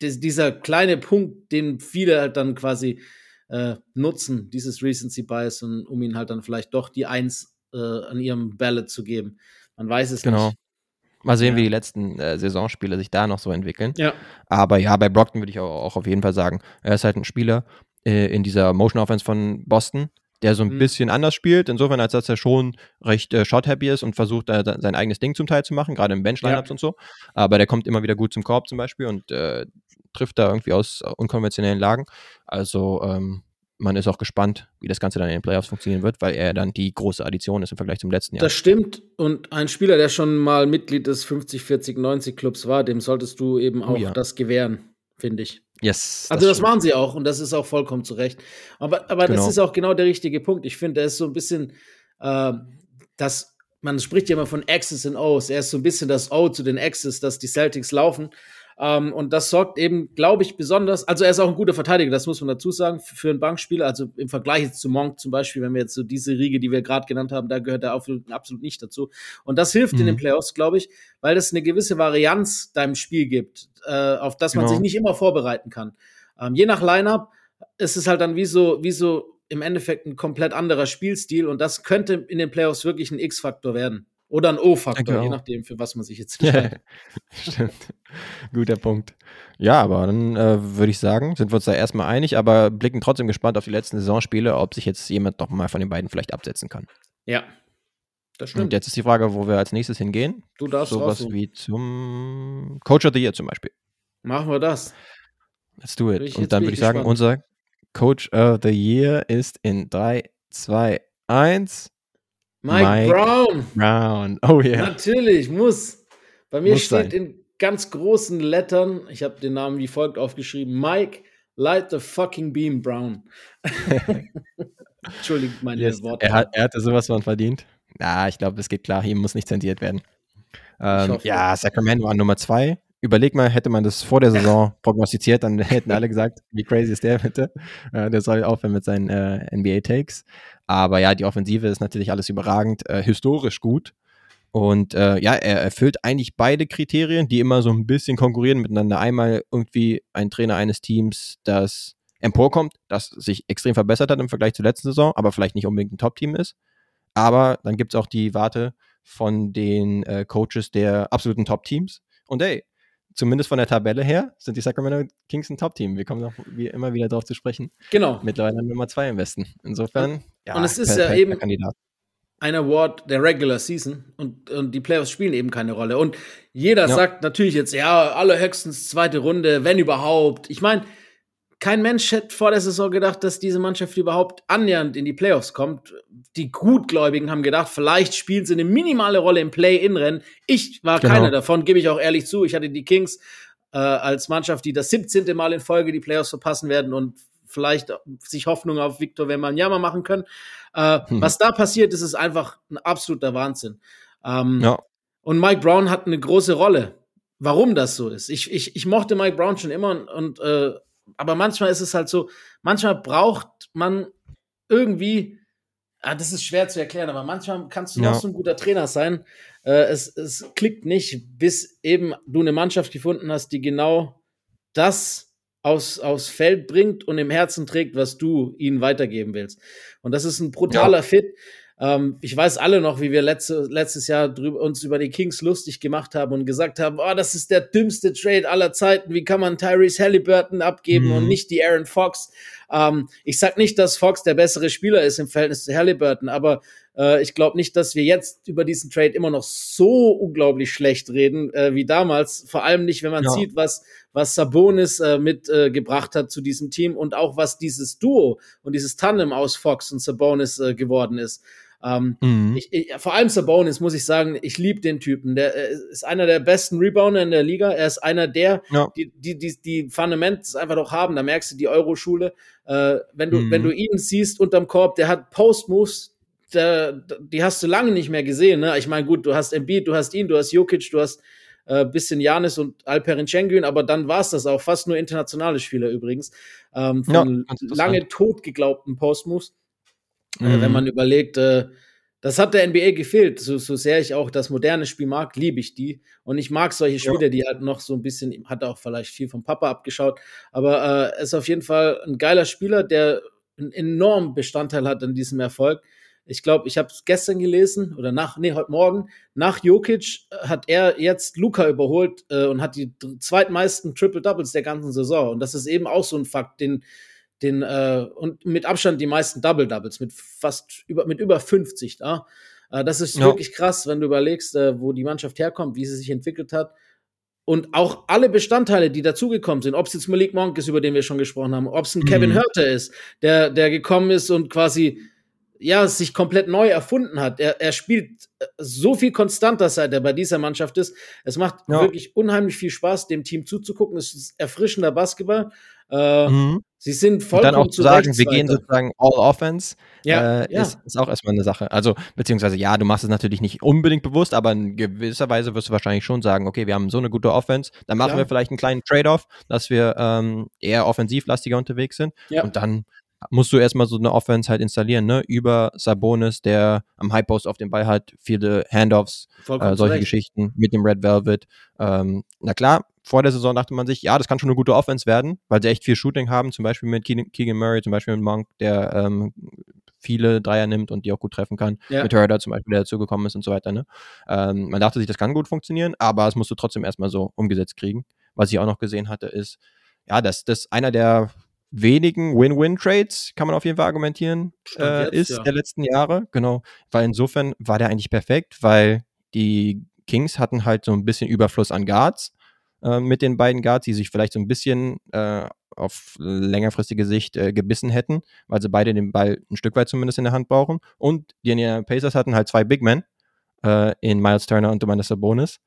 dieser kleine Punkt, den viele halt dann quasi äh, nutzen, dieses Recency Bias, und, um ihnen halt dann vielleicht doch die Eins äh, an ihrem Ballot zu geben. Man weiß es Genau. nicht. Mal sehen, Ja. wie die letzten äh, Saisonspiele sich da noch so entwickeln. Ja, Aber ja, bei Brockton würde ich auch, auch auf jeden Fall sagen, er ist halt ein Spieler äh, in dieser Motion Offense von Boston, der so ein Mhm. bisschen anders spielt, insofern, als dass er schon recht äh, shot-happy ist und versucht, äh, sein eigenes Ding zum Teil zu machen, gerade im Bench-Lineups und so. Aber der kommt immer wieder gut zum Korb zum Beispiel und äh, trifft da irgendwie aus äh, unkonventionellen Lagen. Also ähm, man ist auch gespannt, wie das Ganze dann in den Playoffs funktionieren wird, weil er dann die große Addition ist im Vergleich zum letzten Jahr. das stimmt. Und ein Spieler, der schon mal Mitglied des 50, 40, 90 Clubs war, dem solltest du eben auch Oh ja. das gewähren, finde ich. yes. Also das stimmt. machen sie auch und das ist auch vollkommen zu Recht. Aber, aber das Genau. ist auch genau der richtige Punkt. Ich finde, er ist so ein bisschen, äh, das, man spricht ja immer von X's und O's. Er ist so ein bisschen das O zu den X's, dass die Celtics laufen. Ähm, und das sorgt eben, glaube ich, besonders, also er ist auch ein guter Verteidiger, das muss man dazu sagen, für, für einen Bankspieler. Also im Vergleich jetzt zu Monk zum Beispiel, wenn wir jetzt so diese Riege, die wir gerade genannt haben, da gehört er absolut, absolut nicht dazu. Und das hilft in Mhm. den Playoffs, glaube ich, weil das eine gewisse Varianz deinem Spiel gibt, äh, auf das man Genau. sich nicht immer vorbereiten kann. Ähm, je nach Lineup ist es halt dann wie so, wie so im Endeffekt ein komplett anderer Spielstil und das könnte in den Playoffs wirklich ein X-Faktor werden. Oder ein O-Faktor, Denke je nachdem, für was man sich jetzt (laughs) entscheidet. stimmt. Guter Punkt. Ja, aber dann äh, würde ich sagen, sind wir uns da erstmal einig, aber blicken trotzdem gespannt auf die letzten Saisonspiele, ob sich jetzt jemand noch mal von den beiden vielleicht absetzen kann. Ja, das Und stimmt. jetzt ist die Frage, wo wir als nächstes hingehen. du darfst Sowas raussuchen. wie zum Coach of the Year zum Beispiel. Machen wir das. Let's do it. Und dann würde ich ich sagen, gespannt. unser Coach of the Year ist in 3, 2, 1. Mike, Mike Brown. Brown. Oh yeah. Natürlich, muss. Bei mir Muss steht sein. in ganz großen Lettern, ich habe den Namen wie folgt aufgeschrieben: Mike, light the fucking beam, Brown. (laughs) Entschuldigt meine Yes. Worte. Er, hat, er hatte sowas von verdient. Ja, ich glaube, es geht klar, hier muss nicht zensiert werden. Ähm, hoffe. ja, Sacramento an Nummer zwei. Überleg mal, hätte man das vor der Saison (laughs) prognostiziert, dann hätten alle gesagt, wie crazy ist der bitte? Äh, der soll aufhören mit seinen äh, NBA-Takes. Aber ja, die Offensive ist natürlich alles überragend, äh, historisch gut. Und äh, ja, er erfüllt eigentlich beide Kriterien, die immer so ein bisschen konkurrieren miteinander. Einmal irgendwie ein Trainer eines Teams, das emporkommt, das sich extrem verbessert hat im Vergleich zur letzten Saison, aber vielleicht nicht unbedingt ein Top-Team ist. Aber dann gibt es auch die Warte von den äh, Coaches der absoluten Top-Teams. Und ey, zumindest von der Tabelle her sind die Sacramento Kings ein Top-Team. Wir kommen noch wie immer wieder darauf zu sprechen. Genau. Mittlerweile Nummer zwei im Westen. Insofern, ja, und es ist ja eben- Kandidat. ein Award der Regular Season und, und die Playoffs spielen eben keine Rolle. Und jeder Ja. sagt natürlich jetzt, ja, allerhöchstens zweite Runde, wenn überhaupt. Ich meine, kein Mensch hätte vor der Saison gedacht, dass diese Mannschaft überhaupt annähernd in die Playoffs kommt. Die Gutgläubigen haben gedacht, vielleicht spielen sie eine minimale Rolle im Play-In-Rennen. Ich war Genau. keiner davon, gebe ich auch ehrlich zu. Ich hatte die Kings äh, als Mannschaft, die das 17. Mal in Folge die Playoffs verpassen werden und vielleicht sich Hoffnung auf Victor Wembanyama machen können. Äh, Hm. Was da passiert ist, ist einfach ein absoluter Wahnsinn. Ähm, Ja. Und Mike Brown hat eine große Rolle. Warum das so ist? Ich, ich, ich mochte Mike Brown schon immer und, und äh, aber manchmal ist es halt so, manchmal braucht man irgendwie, ah, das ist schwer zu erklären, aber manchmal kannst du Ja. noch so ein guter Trainer sein. Äh, es, es klickt nicht, bis eben du eine Mannschaft gefunden hast, die genau das aus, aufs Feld bringt und im Herzen trägt, was du ihnen weitergeben willst. Und das ist ein brutaler Fit. Ähm, ich weiß alle noch, wie wir letzte, letztes Jahr drüber, uns über die Kings lustig gemacht haben und gesagt haben, oh, das ist der dümmste Trade aller Zeiten. Wie kann man Tyrese Halliburton abgeben Mhm. und nicht die Aaron Fox? Ähm, ich sag nicht, dass Fox der bessere Spieler ist im Verhältnis zu Halliburton, aber äh, ich glaube nicht, dass wir jetzt über diesen Trade immer noch so unglaublich schlecht reden äh, wie damals. Vor allem nicht, wenn man Ja. sieht, was, was Sabonis äh, mitgebracht äh, hat zu diesem Team und auch was dieses Duo und dieses Tandem aus Fox und Sabonis äh, geworden ist. Ähm, Mhm. ich, ich, vor allem Sabonis muss ich sagen, ich liebe den Typen. Der äh, ist einer der besten Rebounder in der Liga. Er ist einer der, Ja. die, die, die, die Fundamentals einfach doch haben. Da merkst du die Euroschule. Äh, wenn du, Mhm. wenn du ihn siehst unterm Korb, der hat Post-Moves, der, die hast du lange nicht mehr gesehen. Ne? Ich meine, gut, du hast Embiid, du hast ihn, du hast Jokic, du hast äh, bisschen Janis und Alperen Schengen, aber dann war es das auch. Fast nur internationale Spieler übrigens. Ähm, Ja, von interessant. lange tot geglaubten Post-Moves. Äh, Mhm. wenn man überlegt, äh, das hat der NBA gefehlt. So, so sehr ich auch das moderne Spiel mag, liebe ich die. Und ich mag solche Ja. Spieler, die halt noch so ein bisschen, hat auch vielleicht viel vom Papa abgeschaut, aber äh, er ist auf jeden Fall ein geiler Spieler, der einen enormen Bestandteil hat an diesem Erfolg. Ich glaube, ich habe es gestern gelesen oder nach, nee, heute Morgen. Nach Jokic äh, hat er jetzt Luca überholt äh, und hat die zweitmeisten Triple Doubles der ganzen Saison. Und das ist eben auch so ein Fakt, den, den äh, und mit Abstand die meisten Double Doubles mit fast über mit über 50 da. Äh, das ist Ja. wirklich krass, wenn du überlegst, äh, wo die Mannschaft herkommt, wie sie sich entwickelt hat. Und auch alle Bestandteile, die dazugekommen sind, ob es jetzt Malik Monk ist, über den wir schon gesprochen haben, ob es ein Mhm. Kevin Hörter ist, der, der gekommen ist und quasi ja, sich komplett neu erfunden hat. Er, er spielt äh, so viel konstanter, seit er bei dieser Mannschaft ist. Es macht Ja. wirklich unheimlich viel Spaß, dem Team zuzugucken. Es ist erfrischender Basketball. Äh, Mhm. Sie sind Und vollkommen dann auch zu sagen, wir gehen sozusagen all offense, Ja, äh, ja. Ist, ist auch erstmal eine Sache. Also, beziehungsweise ja, du machst es natürlich nicht unbedingt bewusst, aber in gewisser Weise wirst du wahrscheinlich schon sagen, okay, wir haben so eine gute Offense, dann machen Klar. wir vielleicht einen kleinen Trade-off, dass wir ähm, eher offensivlastiger unterwegs sind. Ja. Und dann musst du erstmal so eine Offense halt installieren, ne? Über Sabonis, der am High Post auf dem Ball hat, viele Handoffs, äh, solche zurecht. Geschichten mit dem Red Velvet. Ähm, na klar, vor der Saison dachte man sich, ja, das kann schon eine gute Offense werden, weil sie echt viel Shooting haben, zum Beispiel mit Keegan Keegan Murray, zum Beispiel mit Monk, der ähm, viele Dreier nimmt und die auch gut treffen kann. Ja. Mit Herder zum Beispiel, der dazugekommen ist und so weiter. Ne? Ähm, man dachte sich, das kann gut funktionieren, aber es musst du trotzdem erstmal so umgesetzt kriegen. Was ich auch noch gesehen hatte, ist, ja, dass das einer der wenigen Win-Win-Trades, kann man auf jeden Fall argumentieren, äh, jetzt, ist ja. der letzten Jahre. Genau. Weil insofern war der eigentlich perfekt, weil die Kings hatten halt so ein bisschen Überfluss an Guards. äh, mit den beiden Guards, die sich vielleicht so ein bisschen äh, auf längerfristige Sicht äh, gebissen hätten, weil sie beide den Ball ein Stück weit zumindest in der Hand brauchen. Und die Indiana Pacers hatten halt zwei Big Men äh, in Miles Turner und Domantas Sabonis,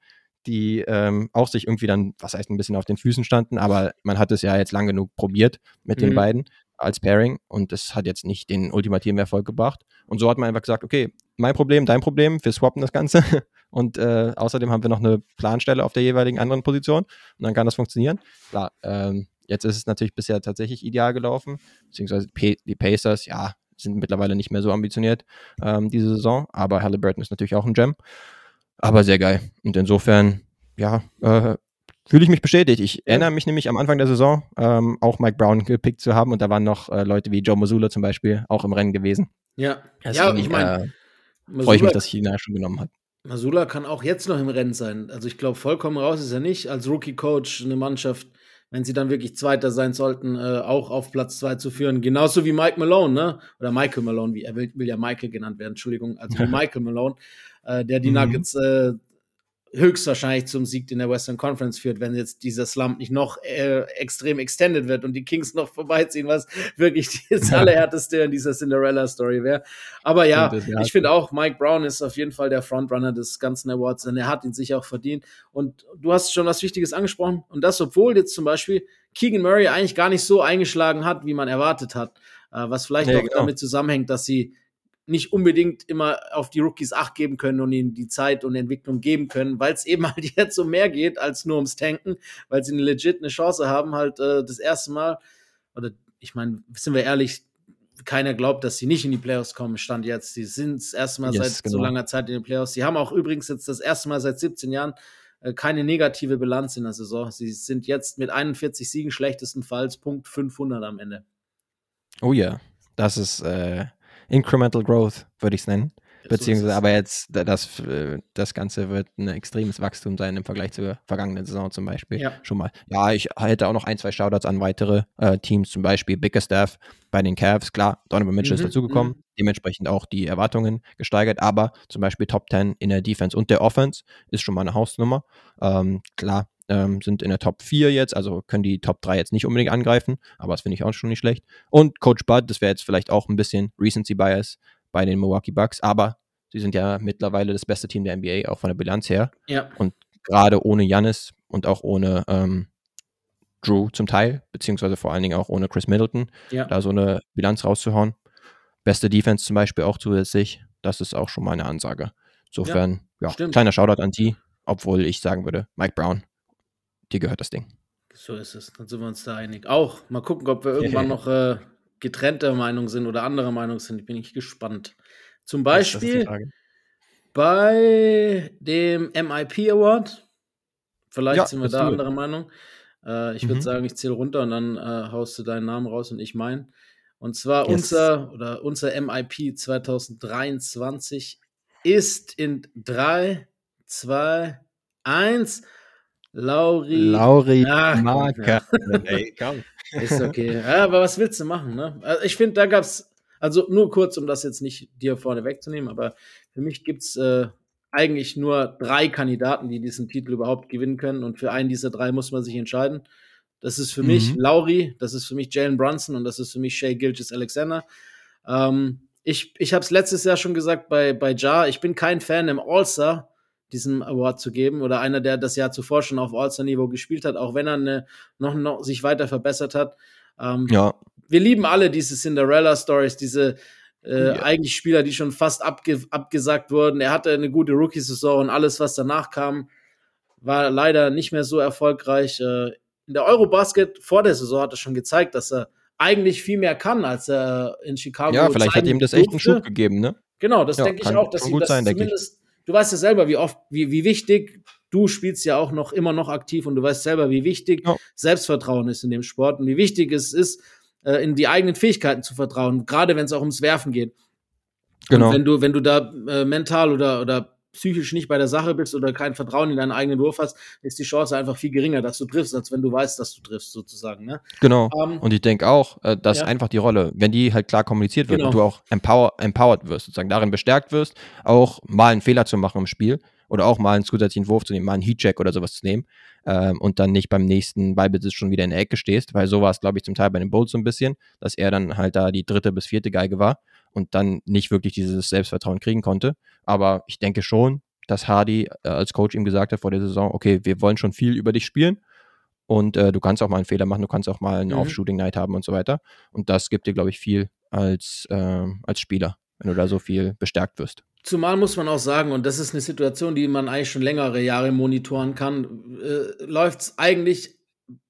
die ähm, auch sich irgendwie dann, was heißt ein bisschen auf den Füßen standen, aber man hat es ja jetzt lang genug probiert mit mhm. den beiden als Pairing und das hat jetzt nicht den ultimativen Erfolg gebracht. Und so hat man einfach gesagt, okay, mein Problem, dein Problem, wir swappen das Ganze (laughs) und äh, außerdem haben wir noch eine Planstelle auf der jeweiligen anderen Position und dann kann das funktionieren. Klar, ähm, jetzt ist es natürlich bisher tatsächlich ideal gelaufen, beziehungsweise die Pacers, ja, sind mittlerweile nicht mehr so ambitioniert ähm, diese Saison, aber Halliburton ist natürlich auch ein Gem, aber sehr geil. Und insofern, ja, äh, fühle ich mich bestätigt. Ich erinnere mich nämlich am Anfang der Saison ähm, auch Mike Brown gepickt zu haben und da waren noch äh, Leute wie Joe Masula zum Beispiel auch im Rennen gewesen. Ja, Deswegen, ja ich meine, äh, freue ich mich, dass China schon genommen hat. Masula kann auch jetzt noch im Rennen sein. Also ich glaube, vollkommen raus ist er nicht. Als Rookie-Coach eine Mannschaft, wenn sie dann wirklich Zweiter sein sollten, äh, auch auf Platz zwei zu führen. Genauso wie Mike Malone, ne? Oder Michael Malone, wie er will, will ja Michael genannt werden, Entschuldigung, also (laughs) Michael Malone, äh, der die mhm. Nuggets äh, höchstwahrscheinlich zum Sieg in der Western Conference führt, wenn jetzt dieser Slump nicht noch äh, extrem extended wird und die Kings noch vorbeiziehen, was wirklich das (laughs) allerhärteste in dieser Cinderella-Story wäre. Aber ja, ich finde auch, Mike Brown ist auf jeden Fall der Frontrunner des ganzen Awards und er hat ihn sich auch verdient. Und du hast schon was Wichtiges angesprochen und das, obwohl jetzt zum Beispiel Keegan Murray eigentlich gar nicht so eingeschlagen hat, wie man erwartet hat. Äh, was vielleicht ja, auch genau. damit zusammenhängt, dass sie nicht unbedingt immer auf die Rookies Acht geben können und ihnen die Zeit und Entwicklung geben können, weil es (laughs) eben halt jetzt um mehr geht als nur ums Tanken, weil sie eine legit eine Chance haben, halt äh, das erste Mal, oder ich meine, sind wir ehrlich, keiner glaubt, dass sie nicht in die Playoffs kommen, stand jetzt. Sie sind das erste Mal yes, seit genau. so langer Zeit in den Playoffs. Sie haben auch übrigens jetzt das erste Mal seit 17 Jahren äh, keine negative Bilanz in der Saison. Sie sind jetzt mit 41 Siegen schlechtestenfalls Punkt 500 am Ende. Oh ja, das ist äh, Incremental Growth, würde ich es nennen. Beziehungsweise, aber jetzt, das, das Ganze wird ein extremes Wachstum sein im Vergleich zur vergangenen Saison zum Beispiel. Ja. Schon mal. Ja, ich hätte auch noch ein, zwei Shoutouts an weitere äh, Teams, zum Beispiel Bickerstaff bei den Cavs. Klar, Donovan Mitchell mhm. ist dazugekommen, mhm. dementsprechend auch die Erwartungen gesteigert, aber zum Beispiel Top 10 in der Defense und der Offense ist schon mal eine Hausnummer. Ähm, klar, ähm, sind in der Top 4 jetzt, also können die Top 3 jetzt nicht unbedingt angreifen, aber das finde ich auch schon nicht schlecht. Und Coach Bud, das wäre jetzt vielleicht auch ein bisschen Recency Bias bei den Milwaukee Bucks, aber sie sind ja mittlerweile das beste Team der NBA, auch von der Bilanz her. Ja. Und gerade ohne Jannis und auch ohne ähm, Drew zum Teil, beziehungsweise vor allen Dingen auch ohne Chris Middleton, ja. da so eine Bilanz rauszuhauen. Beste Defense zum Beispiel auch zusätzlich, das ist auch schon mal eine Ansage. Insofern, ja, ja kleiner Shoutout an die, obwohl ich sagen würde, Mike Brown dir gehört das Ding. So ist es, dann sind wir uns da einig. Auch mal gucken, ob wir (laughs) irgendwann noch äh, getrennter Meinung sind oder anderer Meinung sind. Bin ich gespannt. Zum Beispiel bei dem MIP Award. Vielleicht ja, sind wir da anderer Meinung. Äh, ich würde mhm. sagen, ich zähle runter und dann äh, haust du deinen Namen raus und ich meinen. Und zwar yes. unser oder unser MIP 2023 ist in 3, 2, 1 Lauri. Lauri Marker. (laughs) Ey, komm. Ist okay. Ja, aber was willst du machen, ne? Also ich finde, da gab's, also nur kurz, um das jetzt nicht dir vorne wegzunehmen, aber für mich gibt's äh, eigentlich nur drei Kandidaten, die diesen Titel überhaupt gewinnen können. Und für einen dieser drei muss man sich entscheiden. Das ist für mhm. mich Lauri, das ist für mich Jalen Brunson und das ist für mich Shay Gilgis Alexander. Ähm, ich ich habe es letztes Jahr schon gesagt bei, bei Ja, ich bin kein Fan im All-Star diesen Award zu geben oder einer, der das Jahr zuvor schon auf All-Star-Niveau gespielt hat, auch wenn er eine, noch, noch sich weiter verbessert hat. Ähm, ja. Wir lieben alle diese Cinderella-Stories, diese äh, ja. eigentlich Spieler, die schon fast abge abgesagt wurden. Er hatte eine gute Rookie-Saison und alles, was danach kam, war leider nicht mehr so erfolgreich. Äh, in der Eurobasket vor der Saison hat er schon gezeigt, dass er eigentlich viel mehr kann, als er in Chicago Ja, vielleicht hat ihm das echt einen Schub gegeben, ne? Genau, das ja, denke ich auch, dass ihm das sein, zumindest du weißt ja selber, wie oft, wie, wie wichtig, du spielst ja auch noch immer noch aktiv und du weißt selber, wie wichtig ja. Selbstvertrauen ist in dem Sport und wie wichtig es ist, äh, in die eigenen Fähigkeiten zu vertrauen, gerade wenn es auch ums Werfen geht. Genau. Und wenn du, wenn du da äh, mental oder, oder psychisch nicht bei der Sache bist oder kein Vertrauen in deinen eigenen Wurf hast, ist die Chance einfach viel geringer, dass du triffst, als wenn du weißt, dass du triffst, sozusagen. Ne? Genau. Ähm, und ich denke auch, äh, dass ja. einfach die Rolle, wenn die halt klar kommuniziert wird genau. und du auch empower, empowered wirst, sozusagen darin bestärkt wirst, auch mal einen Fehler zu machen im Spiel oder auch mal einen zusätzlichen Wurf zu nehmen, mal einen Heatcheck oder sowas zu nehmen, ähm, und dann nicht beim nächsten Ballbesitz schon wieder in der Ecke stehst, weil so war es, glaube ich, zum Teil bei den Bulls so ein bisschen, dass er dann halt da die dritte bis vierte Geige war und dann nicht wirklich dieses Selbstvertrauen kriegen konnte. Aber ich denke schon, dass Hardy äh, als Coach ihm gesagt hat vor der Saison, okay, wir wollen schon viel über dich spielen und äh, du kannst auch mal einen Fehler machen, du kannst auch mal einen mhm. Off-Shooting-Night haben und so weiter. Und das gibt dir, glaube ich, viel als, äh, als Spieler, wenn du da so viel bestärkt wirst. Zumal muss man auch sagen, und das ist eine Situation, die man eigentlich schon längere Jahre monitoren kann, äh, läuft es eigentlich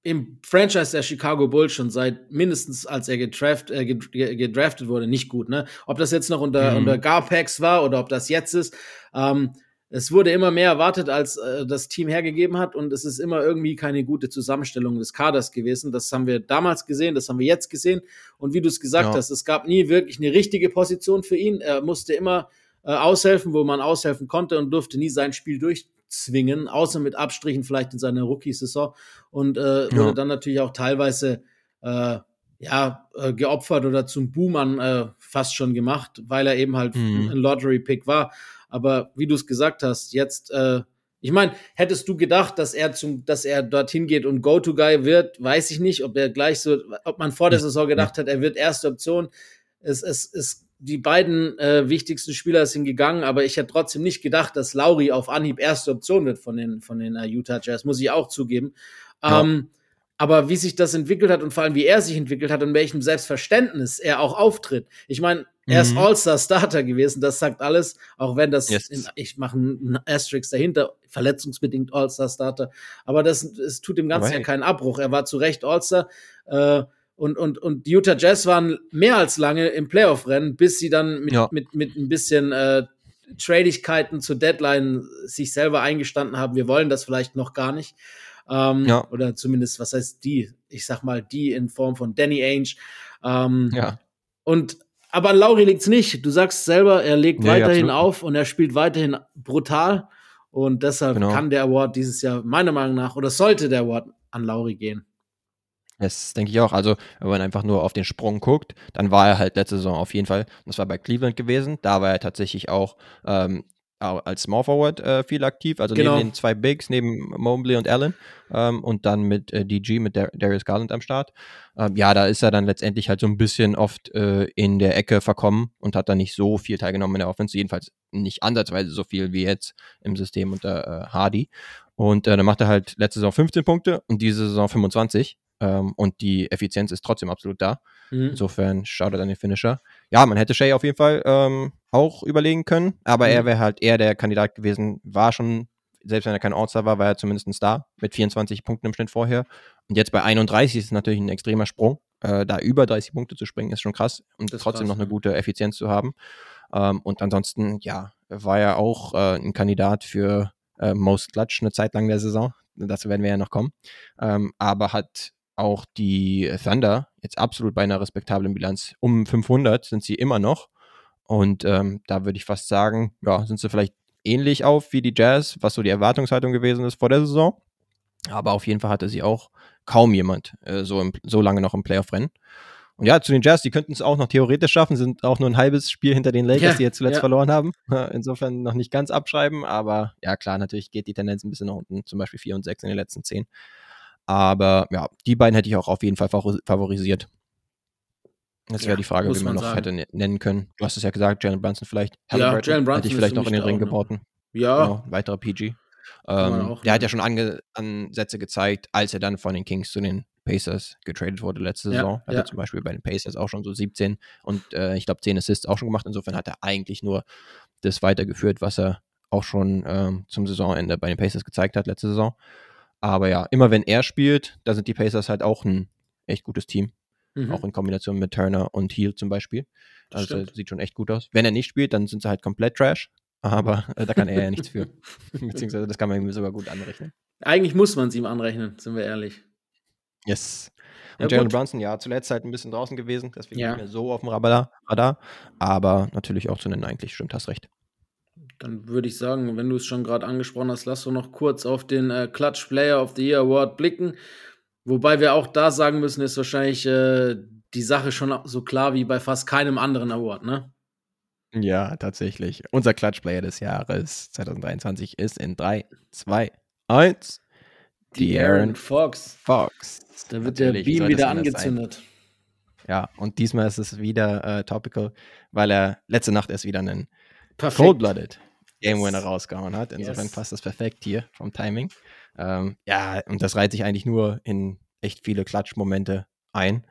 im Franchise der Chicago Bulls schon seit mindestens als er gedraft, äh, gedraftet wurde nicht gut. Ne? Ob das jetzt noch unter, mhm. unter Garpax war oder ob das jetzt ist. Ähm, es wurde immer mehr erwartet, als äh, das Team hergegeben hat und es ist immer irgendwie keine gute Zusammenstellung des Kaders gewesen. Das haben wir damals gesehen, das haben wir jetzt gesehen und wie du es gesagt ja. hast, es gab nie wirklich eine richtige Position für ihn. Er musste immer äh, aushelfen, wo man aushelfen konnte und durfte nie sein Spiel durchzwingen, außer mit Abstrichen vielleicht in seiner Rookie-Saison und äh, ja. wurde dann natürlich auch teilweise äh, ja, äh, geopfert oder zum Boomern äh, fast schon gemacht, weil er eben halt mhm. ein Lottery-Pick war. Aber wie du es gesagt hast, jetzt, äh, ich meine, hättest du gedacht, dass er zum, dass er dorthin geht und Go-To-Guy wird, weiß ich nicht, ob er gleich so, ob man vor der Saison gedacht hat, er wird erste Option. Es, es, es, die beiden äh, wichtigsten Spieler sind gegangen, aber ich hätte trotzdem nicht gedacht, dass Lauri auf Anhieb erste Option wird von den, von den uh, Utah Jazz, muss ich auch zugeben. Ja. Ähm, aber wie sich das entwickelt hat und vor allem wie er sich entwickelt hat und welchem Selbstverständnis er auch auftritt. Ich meine, er ist mhm. All-Star-Starter gewesen, das sagt alles, auch wenn das, yes. in, ich mache einen Asterisk dahinter, verletzungsbedingt All-Star-Starter, aber das, es tut dem Ganzen ja keinen Abbruch. Er war zu Recht All-Star äh, und, und, und die Utah Jazz waren mehr als lange im Playoff-Rennen, bis sie dann mit, ja. mit, mit ein bisschen äh, Tradigkeiten zur Deadline sich selber eingestanden haben, wir wollen das vielleicht noch gar nicht. Ähm, ja. Oder zumindest, was heißt die? Ich sag mal, die in Form von Danny Ainge. Ähm, ja. Und aber an Lauri liegt's nicht. Du sagst selber, er legt nee, weiterhin absolut. auf und er spielt weiterhin brutal. Und deshalb genau. kann der Award dieses Jahr meiner Meinung nach oder sollte der Award an Lauri gehen. Das denke ich auch. Also, wenn man einfach nur auf den Sprung guckt, dann war er halt letzte Saison auf jeden Fall, das war bei Cleveland gewesen, da war er tatsächlich auch ähm, als Small Forward äh, viel aktiv, also genau. neben den zwei Bigs, neben Mobley und Allen ähm, und dann mit äh, DG, mit Dar Darius Garland am Start. Ähm, ja, da ist er dann letztendlich halt so ein bisschen oft äh, in der Ecke verkommen und hat dann nicht so viel teilgenommen in der Offense, jedenfalls nicht ansatzweise so viel wie jetzt im System unter äh, Hardy. Und äh, dann macht er halt letzte Saison 15 Punkte und diese Saison 25 ähm, und die Effizienz ist trotzdem absolut da. Mhm. Insofern schaut er dann den Finisher. Ja, man hätte Shay auf jeden Fall ähm, auch überlegen können, aber mhm. er wäre halt eher der Kandidat gewesen, war schon, selbst wenn er kein All-Star war, war er zumindest ein Star mit 24 Punkten im Schnitt vorher. Und jetzt bei 31 ist es natürlich ein extremer Sprung. Äh, da über 30 Punkte zu springen, ist schon krass und trotzdem krass, noch eine gute Effizienz zu haben. Ähm, und ansonsten, ja, war er auch äh, ein Kandidat für äh, Most Clutch eine Zeit lang der Saison. Dazu werden wir ja noch kommen. Ähm, aber hat auch die Thunder jetzt absolut bei einer respektablen Bilanz. Um 500 sind sie immer noch. Und ähm, da würde ich fast sagen, ja, sind sie vielleicht ähnlich auf wie die Jazz, was so die Erwartungshaltung gewesen ist vor der Saison. Aber auf jeden Fall hatte sie auch kaum jemand äh, so, im, so lange noch im Playoff-Rennen. Und ja, zu den Jazz, die könnten es auch noch theoretisch schaffen, sind auch nur ein halbes Spiel hinter den Lakers, ja, die jetzt zuletzt ja. verloren haben. (laughs) Insofern noch nicht ganz abschreiben, aber ja, klar, natürlich geht die Tendenz ein bisschen nach unten, zum Beispiel 4 und 6 in den letzten 10. Aber ja, die beiden hätte ich auch auf jeden Fall favorisiert. Das wäre ja, die Frage, wie man, man noch sagen. hätte nennen können. Du hast es ja gesagt, Jalen Brunson vielleicht. Ja, Jalen Brunson hätte ich vielleicht noch in den Ring ne? gebauten. Ja. Genau, weiterer PG. Ähm, der hat ja schon Ange Ansätze gezeigt, als er dann von den Kings zu den Pacers getradet wurde letzte ja, Saison. Hat ja. er zum Beispiel bei den Pacers auch schon so 17 und äh, ich glaube 10 Assists auch schon gemacht. Insofern hat er eigentlich nur das weitergeführt, was er auch schon ähm, zum Saisonende bei den Pacers gezeigt hat letzte Saison. Aber ja, immer wenn er spielt, da sind die Pacers halt auch ein echt gutes Team. Mhm. Auch in Kombination mit Turner und Heal zum Beispiel. Das also stimmt. sieht schon echt gut aus. Wenn er nicht spielt, dann sind sie halt komplett Trash. Aber äh, da kann er ja nichts für. (laughs) Beziehungsweise das kann man ihm sogar gut anrechnen. Eigentlich muss man es ihm anrechnen, sind wir ehrlich. Yes. Und ja, Jalen Brunson, ja, zuletzt halt ein bisschen draußen gewesen, deswegen ja. nicht mehr so auf dem Radar, aber natürlich auch zu nennen, eigentlich stimmt, hast recht. Dann würde ich sagen, wenn du es schon gerade angesprochen hast, lass doch noch kurz auf den äh, Clutch Player of the Year Award blicken. Wobei wir auch da sagen müssen, ist wahrscheinlich äh, die Sache schon so klar wie bei fast keinem anderen Award, ne? Ja, tatsächlich. Unser Clutch Player des Jahres 2023 ist in 3, 2, 1 Die Aaron Fox. Fox. Da wird der Natürlich Beam sollte es wieder sein. angezündet. Ja, und diesmal ist es wieder äh, topical, weil er letzte Nacht erst wieder einen Perfekt. Cold-Blooded Game. Winner rausgehauen hat. Insofern Yes. passt das perfekt hier vom Timing. Ähm, ja, und das reiht sich eigentlich nur in echt viele Klatschmomente ein.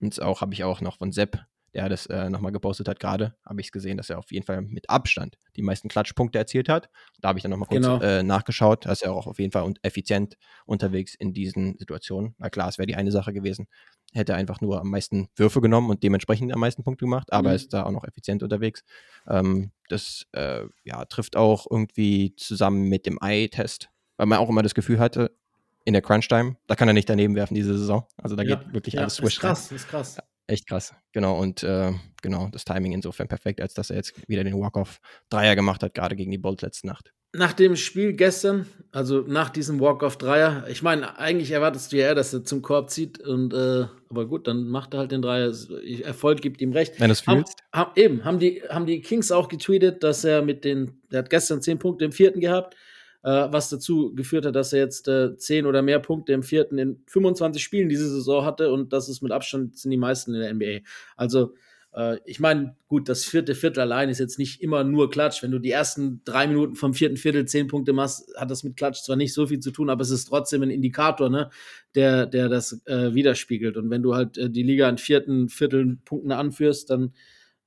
Und auch habe ich auch noch von Sepp, der das äh, nochmal gepostet hat gerade, habe ich es gesehen, dass er auf jeden Fall mit Abstand die meisten Klatschpunkte erzielt hat. Da habe ich dann nochmal kurz Genau. äh, nachgeschaut. Da ist er auch auf jeden Fall und effizient unterwegs in diesen Situationen. Na klar, es wäre die eine Sache gewesen, hätte er einfach nur am meisten Würfe genommen und dementsprechend am meisten Punkte gemacht, aber Mhm. er ist da auch noch effizient unterwegs. Ähm, das äh, ja, trifft auch irgendwie zusammen mit dem Eye-Test, weil man auch immer das Gefühl hatte, in der Crunch-Time, da kann er nicht daneben werfen diese Saison. Also da Ja, geht wirklich ja, alles ist swish rein. krass, ist krass. Echt krass. Genau, und äh, genau, das Timing insofern perfekt, als dass er jetzt wieder den Walk-Off-Dreier gemacht hat, gerade gegen die Bolts letzte Nacht. Nach dem Spiel gestern, also nach diesem Walk-Off-Dreier, ich meine, eigentlich erwartest du ja eher, dass er zum Korb zieht und äh, aber gut, dann macht er halt den Dreier. Erfolg gibt ihm recht. Wenn du es Haben, fühlst. haben, eben, haben die, haben die Kings auch getweetet, dass er mit den, der hat gestern 10 Punkte im vierten gehabt, was dazu geführt hat, dass er jetzt äh, 10 oder mehr Punkte im vierten in 25 Spielen diese Saison hatte und das ist mit Abstand sind die meisten in der NBA. Also, äh, ich meine, gut, das vierte Viertel allein ist jetzt nicht immer nur Klatsch. Wenn du die ersten drei Minuten vom vierten Viertel 10 Punkte machst, hat das mit Klatsch zwar nicht so viel zu tun, aber es ist trotzdem ein Indikator, ne, der, der das äh, widerspiegelt. Und wenn du halt äh, die Liga in vierten Vierteln Punkten anführst, dann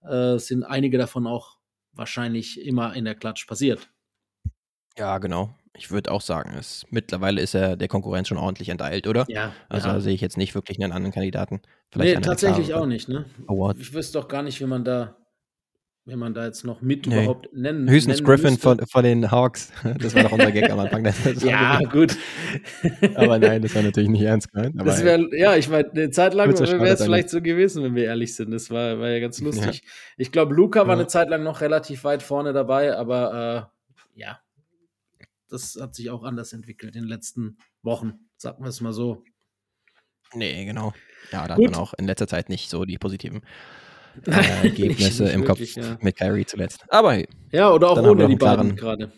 äh, sind einige davon auch wahrscheinlich immer in der Klatsch passiert. Ja, genau. Ich würde auch sagen, es, mittlerweile ist er der Konkurrenz schon ordentlich enteilt, oder? Ja, Also ja. sehe ich jetzt nicht wirklich einen anderen Kandidaten. nee, einen tatsächlich auch nicht, ne? Award. Ich wüsste doch gar nicht, wie man da, wie man da jetzt noch mit Nee. überhaupt nennen Höchstens nennen Griffin müsste. von, von den Hawks. (laughs) Das war doch unser Gag am Anfang. (laughs) Ja, gut. (laughs) aber nein, das war natürlich nicht ernst gemeint. Das wäre, ja, ich meine, eine Zeit lang wäre es vielleicht so gewesen, wenn wir ehrlich sind. Das war, war ja ganz Ja. lustig. Ich glaube, Luca war Ja. eine Zeit lang noch relativ weit vorne dabei, aber äh, ja, das hat sich auch anders entwickelt in den letzten Wochen, sagen wir es mal so. nee, genau. Ja, da Gut. hat man auch in letzter Zeit nicht so die positiven (laughs) äh, Ergebnisse im wirklich, Kopf ja. mit Kyrie zuletzt. Aber hey, Ja, oder auch ohne die beiden gerade.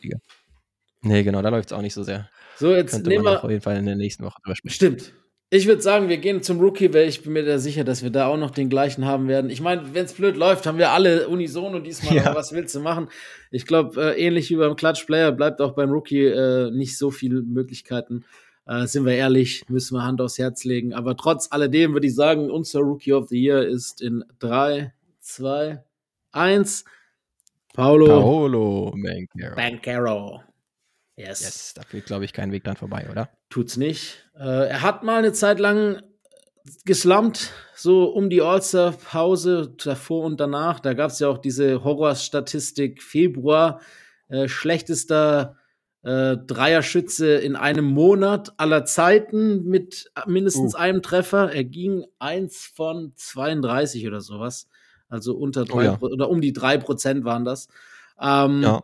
nee, genau, da läuft es auch nicht so sehr. So, jetzt Könnte nehmen man wir. auf jeden Fall in der nächsten Woche drüber sprechen. Stimmt. Ich würde sagen, wir gehen zum Rookie, weil ich bin mir da sicher, dass wir da auch noch den gleichen haben werden. Ich meine, wenn es blöd läuft, haben wir alle unisono diesmal, Ja. aber was willst du machen? Ich glaube, äh, ähnlich wie beim Clutch Player bleibt auch beim Rookie äh, nicht so viele Möglichkeiten. Äh, sind wir ehrlich, müssen wir Hand aufs Herz legen. Aber trotz alledem würde ich sagen, unser Rookie of the Year ist in 3, 2, 1. Paulo Paolo Banchero. Bancaro. Yes. Yes, da führt, glaube ich, kein Weg dran vorbei, oder? tut's nicht. Äh, er hat mal eine Zeit lang geslumpt, so um die All-Star-Pause, davor und danach. Da gab es ja auch diese Horrorstatistik Februar, äh, schlechtester äh, Dreierschütze in einem Monat aller Zeiten mit mindestens Uh. einem Treffer. Er ging eins von 32 oder sowas. Also unter drei Oh ja. Oder um die drei Prozent waren das. Ähm, Ja.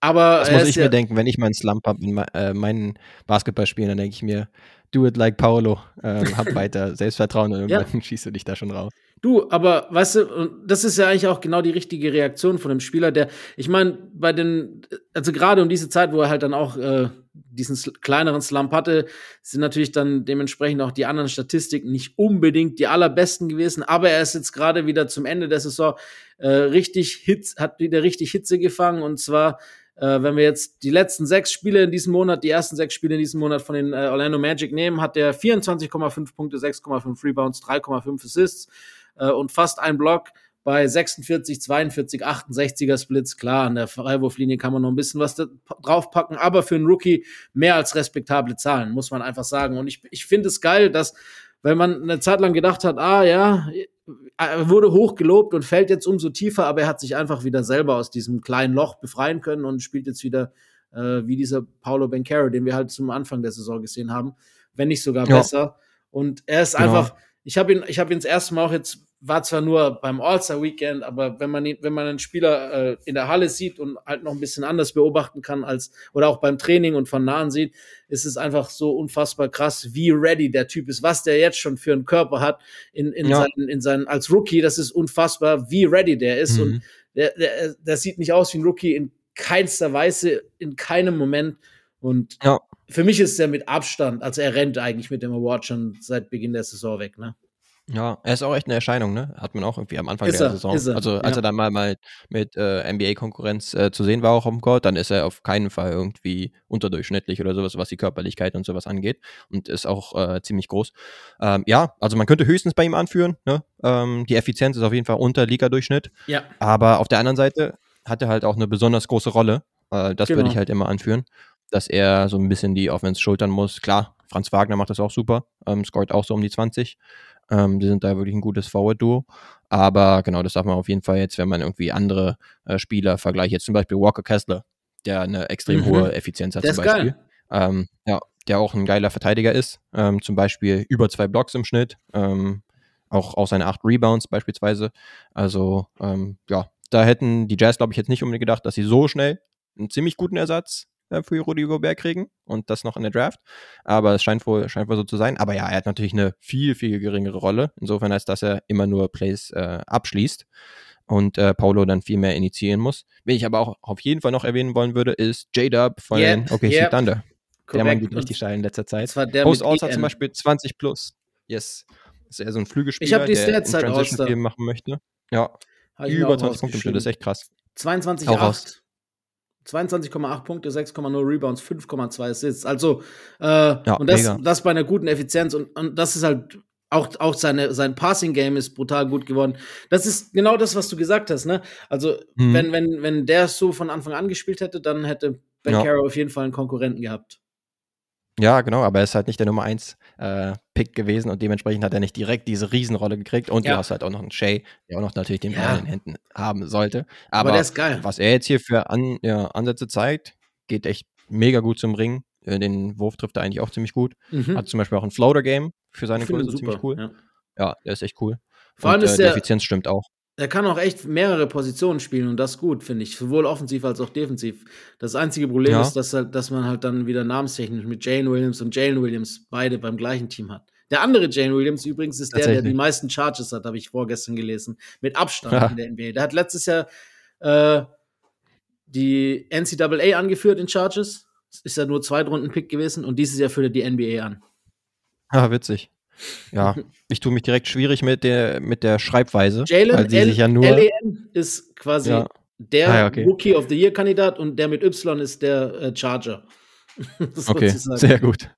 Aber Das muss ich ja, mir denken, wenn ich meinen Slump habe in äh, meinen Basketballspielen, dann denke ich mir, do it like Paolo. Ähm, hab (laughs) weiter Selbstvertrauen und Ja. irgendwann (laughs) schießt du dich da schon raus. Du, aber weißt du, und das ist ja eigentlich auch genau die richtige Reaktion von dem Spieler, der, ich meine, bei den, also gerade um diese Zeit, wo er halt dann auch äh, diesen kleineren Slump hatte, sind natürlich dann dementsprechend auch die anderen Statistiken nicht unbedingt die allerbesten gewesen, aber er ist jetzt gerade wieder zum Ende der Saison äh, richtig Hitz, hat wieder richtig Hitze gefangen und zwar äh, wenn wir jetzt die letzten sechs Spiele in diesem Monat, die ersten sechs Spiele in diesem Monat von den äh, Orlando Magic nehmen, hat er 24,5 Punkte, 6,5 Rebounds, 3,5 Assists äh, und fast ein Block bei 46, 42, 68er Splits. Klar, an der Freiwurflinie kann man noch ein bisschen was draufpacken, aber für einen Rookie mehr als respektable Zahlen, muss man einfach sagen. Und ich, ich finde es geil, dass, wenn man eine Zeit lang gedacht hat, ah ja, wurde hoch gelobt und fällt jetzt umso tiefer, aber er hat sich einfach wieder selber aus diesem kleinen Loch befreien können und spielt jetzt wieder äh, wie dieser Paulo Bencaro, den wir halt zum Anfang der Saison gesehen haben, wenn nicht sogar Ja. besser. Und er ist Genau. einfach, ich habe ihn, ich habe ihn das erste Mal auch jetzt, war zwar nur beim All-Star-Weekend, aber wenn man wenn man einen Spieler äh, in der Halle sieht und halt noch ein bisschen anders beobachten kann als, oder auch beim Training und von nahen sieht, ist es einfach so unfassbar krass, wie ready der Typ ist, was der jetzt schon für einen Körper hat in, in, Ja. seinen, in seinen, als Rookie, das ist unfassbar, wie ready der ist Mhm. und der, der, der sieht nicht aus wie ein Rookie in keinster Weise, in keinem Moment und Ja. für mich ist er mit Abstand, also er rennt eigentlich mit dem Award schon seit Beginn der Saison weg, ne? Ja, er ist auch echt eine Erscheinung, ne? Hat man auch irgendwie am Anfang Ist der er, Saison. ist er, Also als ja. er dann mal, mal mit äh, NBA-Konkurrenz äh, zu sehen war, auch am Court, dann ist er auf keinen Fall irgendwie unterdurchschnittlich oder sowas, was die Körperlichkeit und sowas angeht. Und ist auch äh, ziemlich groß. Ähm, ja, also man könnte höchstens bei ihm anführen, ne? Ähm, die Effizienz ist auf jeden Fall unter Liga-Durchschnitt. Ja, Aber auf der anderen Seite hat er halt auch eine besonders große Rolle. Äh, das würde Genau. ich halt immer anführen, dass er so ein bisschen die Offense schultern muss. Klar, Franz Wagner macht das auch super, ähm, scoret auch so um die 20. Ähm, die sind da wirklich ein gutes Forward-Duo. Aber genau, das darf man auf jeden Fall jetzt, wenn man irgendwie andere äh, Spieler vergleicht, jetzt zum Beispiel Walker Kessler, der eine extrem Mhm. hohe Effizienz hat der zum Beispiel. Ähm, ja, der auch ein geiler Verteidiger ist. Ähm, zum Beispiel über zwei Blocks im Schnitt. Ähm, auch, auch seine acht Rebounds beispielsweise. Also, ähm, ja, da hätten die Jazz, glaube ich, jetzt nicht unbedingt gedacht, dass sie so schnell einen ziemlich guten Ersatz äh, für Rudy Gobert kriegen und das noch in der Draft. Aber es scheint wohl, scheint wohl so zu sein. Aber ja, er hat natürlich eine viel, viel geringere Rolle. Insofern, als dass er immer nur Plays äh, abschließt und äh, Paulo dann viel mehr initiieren muss. Wen ich aber auch auf jeden Fall noch erwähnen wollen würde, ist J-Dub von Yep, den OKC yep. Thunder. Der Mann geht richtig steil in letzter Zeit. Das Post All-Star EN. zum Beispiel 20 plus. Yes. Ist eher so ein Flügelspieler, Ich hab die der ein halt Transition-Spiel All-Star. machen möchte. Ja, über auch 20 Punkte im Schnitt, das ist echt krass. 22,8. Hau raus. 22,8 Punkte, 6,0 Rebounds, 5,2 Assists. Also, äh, und das, mega. das bei einer guten Effizienz. Und, und das ist halt auch, auch seine, sein Passing-Game ist brutal gut geworden. Das ist genau das, was du gesagt hast, ne? Also, Mhm. wenn, wenn, wenn der so von Anfang an gespielt hätte, dann hätte Ben Ja. Carroll auf jeden Fall einen Konkurrenten gehabt. Ja, genau, aber er ist halt nicht der Nummer 1 äh, Pick gewesen und dementsprechend hat er nicht direkt diese Riesenrolle gekriegt. Und Ja. du hast halt auch noch einen Shay, der auch noch natürlich den Ja. Ball in den Händen haben sollte. Aber, Aber, der ist geil. was er jetzt hier für An ja, Ansätze zeigt, geht echt mega gut zum Ring. Äh, Den Wurf trifft er eigentlich auch ziemlich gut. Mhm. Hat zum Beispiel auch ein Floater-Game für seine Größe ziemlich cool. Ja. Ja, der ist echt cool. Vor allem und, ist äh, die der- Effizienz stimmt auch. Er kann auch echt mehrere Positionen spielen und das gut, finde ich. Sowohl offensiv als auch defensiv. Das einzige Problem Ja. ist, dass, halt, dass man halt dann wieder namenstechnisch mit Jane Williams und Jalen Williams beide beim gleichen Team hat. Der andere Jane Williams übrigens ist der, der die meisten Charges hat, habe ich vorgestern gelesen. Mit Abstand Ja. in der NBA. Der hat letztes Jahr äh, die NCAA angeführt in Charges. Ist ja nur Zweitrunden-Pick gewesen und dieses Jahr führt er die NBA an. Ah, witzig. Ja, (laughs) ich tue mich direkt schwierig mit der, mit der Schreibweise. Jalen ja nur. LEN ist quasi Ja. der Ah, okay. Rookie of the Year-Kandidat und der mit Y ist der äh, Charger. (laughs) Okay, sehr gut.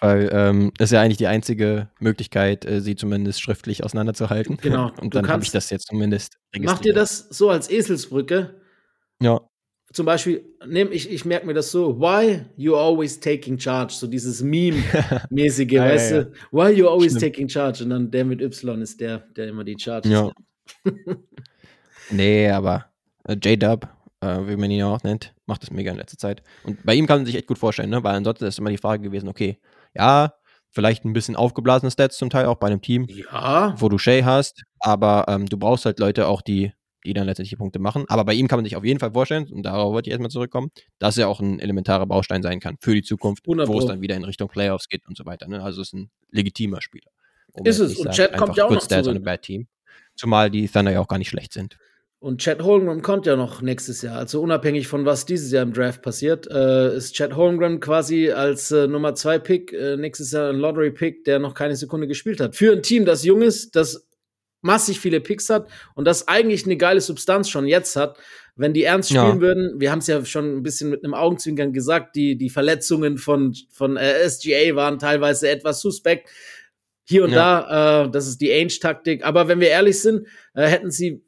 Weil ähm, das ist ja eigentlich die einzige Möglichkeit, äh, sie zumindest schriftlich auseinanderzuhalten. Genau, (laughs) Und dann habe ich das jetzt zumindest Mach dir das so als Eselsbrücke. Ja, Zum Beispiel, nehm, ich, ich merke mir das so, why you always taking charge? So dieses Meme-mäßige, (laughs) Ja, weißt ja. du? Why you always Stimmt. taking charge? Und dann der mit Y ist der, der immer die Charge Ja. (laughs) nee, aber äh, J-Dub, äh, wie man ihn ja auch nennt, macht das mega in letzter Zeit. Und bei ihm kann man sich echt gut vorstellen, ne? weil ansonsten ist immer die Frage gewesen, okay, ja, vielleicht ein bisschen aufgeblasene Stats zum Teil auch bei einem Team, Ja, wo du Shay hast, aber ähm, du brauchst halt Leute auch, die, die dann letztendlich Punkte machen. Aber bei ihm kann man sich auf jeden Fall vorstellen, und darauf wollte ich erstmal zurückkommen, dass er auch ein elementarer Baustein sein kann für die Zukunft, 100 wo es dann wieder in Richtung Playoffs geht und so weiter. Ne? Also ist ein legitimer Spieler. Um Ist es. Und Chat kommt ja auch noch zurück. bad team. Zumal die Thunder ja auch gar nicht schlecht sind. Und Chad Holmgren kommt ja noch nächstes Jahr. Also unabhängig von was dieses Jahr im Draft passiert, äh, ist Chad Holmgren quasi als äh, Nummer 2 Pick äh, nächstes Jahr ein Lottery Pick, der noch keine Sekunde gespielt hat. Für ein Team, das jung ist, das massig viele Picks hat und das eigentlich eine geile Substanz schon jetzt hat. Wenn die ernst Ja. spielen würden, wir haben es ja schon ein bisschen mit einem Augenzwinkern gesagt, die, die Verletzungen von, von äh, SGA waren teilweise etwas suspekt. Hier und da, äh, das ist die Ainge-Taktik. Aber wenn wir ehrlich sind, äh, hätten sie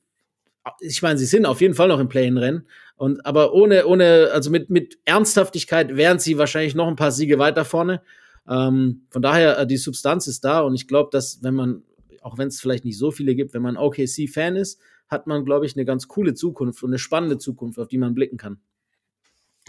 ich meine, sie sind auf jeden Fall noch im Play-in-Rennen. Und aber ohne, ohne, also mit, mit Ernsthaftigkeit wären sie wahrscheinlich noch ein paar Siege weiter vorne. Ähm, von daher, äh, die Substanz ist da und ich glaube, dass wenn man, auch wenn es vielleicht nicht so viele gibt, wenn man OKC-Fan ist, hat man, glaube ich, eine ganz coole Zukunft und eine spannende Zukunft, auf die man blicken kann.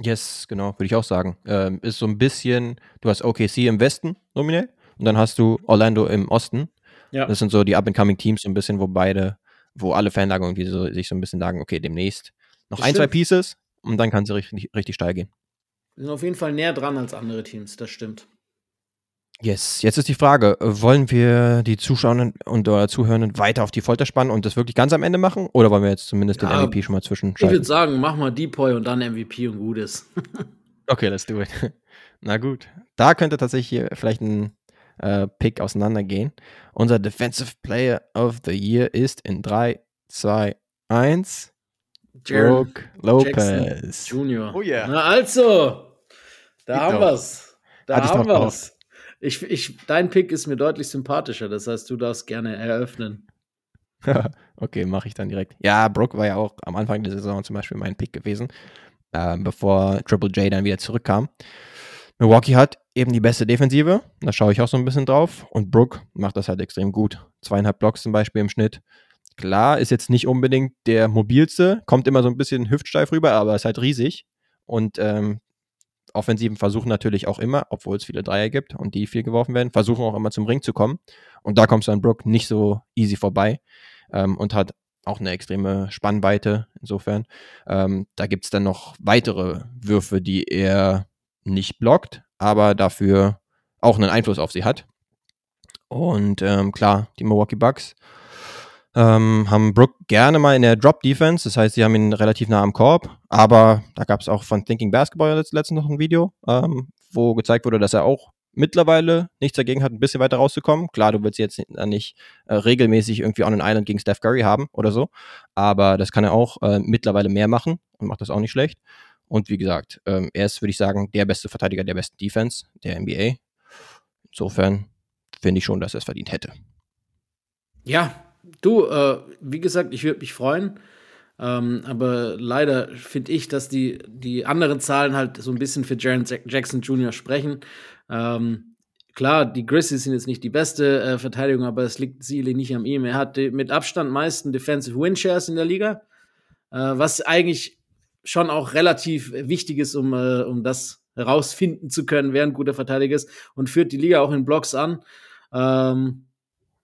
Yes, genau, würde ich auch sagen. Ähm, ist so ein bisschen, du hast OKC im Westen nominell und dann hast du Orlando im Osten. Ja. Das sind so die up-and-coming-Teams, so ein bisschen, wo beide, wo alle Fanlager irgendwie so, sich so ein bisschen sagen, okay, demnächst noch Das ein, zwei stimmt. Pieces und dann kann es richtig, richtig steil gehen. Wir sind auf jeden Fall näher dran als andere Teams, das stimmt. Yes, jetzt ist die Frage, äh, wollen wir die Zuschauer und oder Zuhörenden weiter auf die Folter spannen und das wirklich ganz am Ende machen? Oder wollen wir jetzt zumindest Ja, den MVP schon mal Ich würde sagen, mach mal Depoy und dann MVP und Gutes. (laughs) Okay, let's do it. (laughs) Na gut. Da könnte tatsächlich hier vielleicht ein äh, Pick auseinandergehen. Unser Defensive Player of the Year ist in 3, 2, 1. Jaron Brooke Lopez. Junior. Oh yeah. Na also, da Geht haben doch. wir's. Da Hatte haben wir's. Ich, ich, dein Pick ist mir deutlich sympathischer, das heißt, du darfst gerne eröffnen. (laughs) okay, mache ich dann direkt. Ja, Brooke war ja auch am Anfang der Saison zum Beispiel mein Pick gewesen, ähm, bevor Triple J dann wieder zurückkam. Milwaukee hat eben die beste Defensive, da schaue ich auch so ein bisschen drauf. Und Brooke macht das halt extrem gut. Zweieinhalb Blocks zum Beispiel im Schnitt. Klar, ist jetzt nicht unbedingt der mobilste, kommt immer so ein bisschen hüftsteif rüber, aber ist halt riesig. Und ähm, Offensiven versuchen natürlich auch immer, obwohl es viele Dreier gibt und die viel geworfen werden, versuchen auch immer zum Ring zu kommen. Und da kommst du an Brooke nicht so easy vorbei ähm, und hat auch eine extreme Spannweite insofern. Ähm, da gibt es dann noch weitere Würfe, die er nicht blockt, aber dafür auch einen Einfluss auf sie hat. Und ähm, klar, die Milwaukee Bucks ähm, haben Brook gerne mal in der Drop-Defense, das heißt, sie haben ihn relativ nah am Korb, aber da gab es auch von Thinking Basketball letzt, letztens noch ein Video, ähm, wo gezeigt wurde, dass er auch mittlerweile nichts dagegen hat, ein bisschen weiter rauszukommen. Klar, du willst jetzt nicht, nicht äh, regelmäßig irgendwie on an Island gegen Steph Curry haben oder so, aber das kann er auch äh, mittlerweile mehr machen und macht das auch nicht schlecht. Und wie gesagt, ähm, er ist, würde ich sagen, der beste Verteidiger der besten Defense der NBA. Insofern finde ich schon, dass er es verdient hätte. Ja, du, äh, wie gesagt, ich würde mich freuen. Ähm, aber leider finde ich, dass die, die anderen Zahlen halt so ein bisschen für Jaron Jackson Jr. sprechen. Ähm, klar, die Grizzlies sind jetzt nicht die beste äh, Verteidigung, aber es liegt sicherlich nicht an ihm. Er hat mit Abstand meisten Defensive Win Shares in der Liga, äh, was eigentlich schon auch relativ wichtig ist, um, äh, um das herausfinden zu können, wer ein guter Verteidiger ist und führt die Liga auch in Blocks an. Ähm,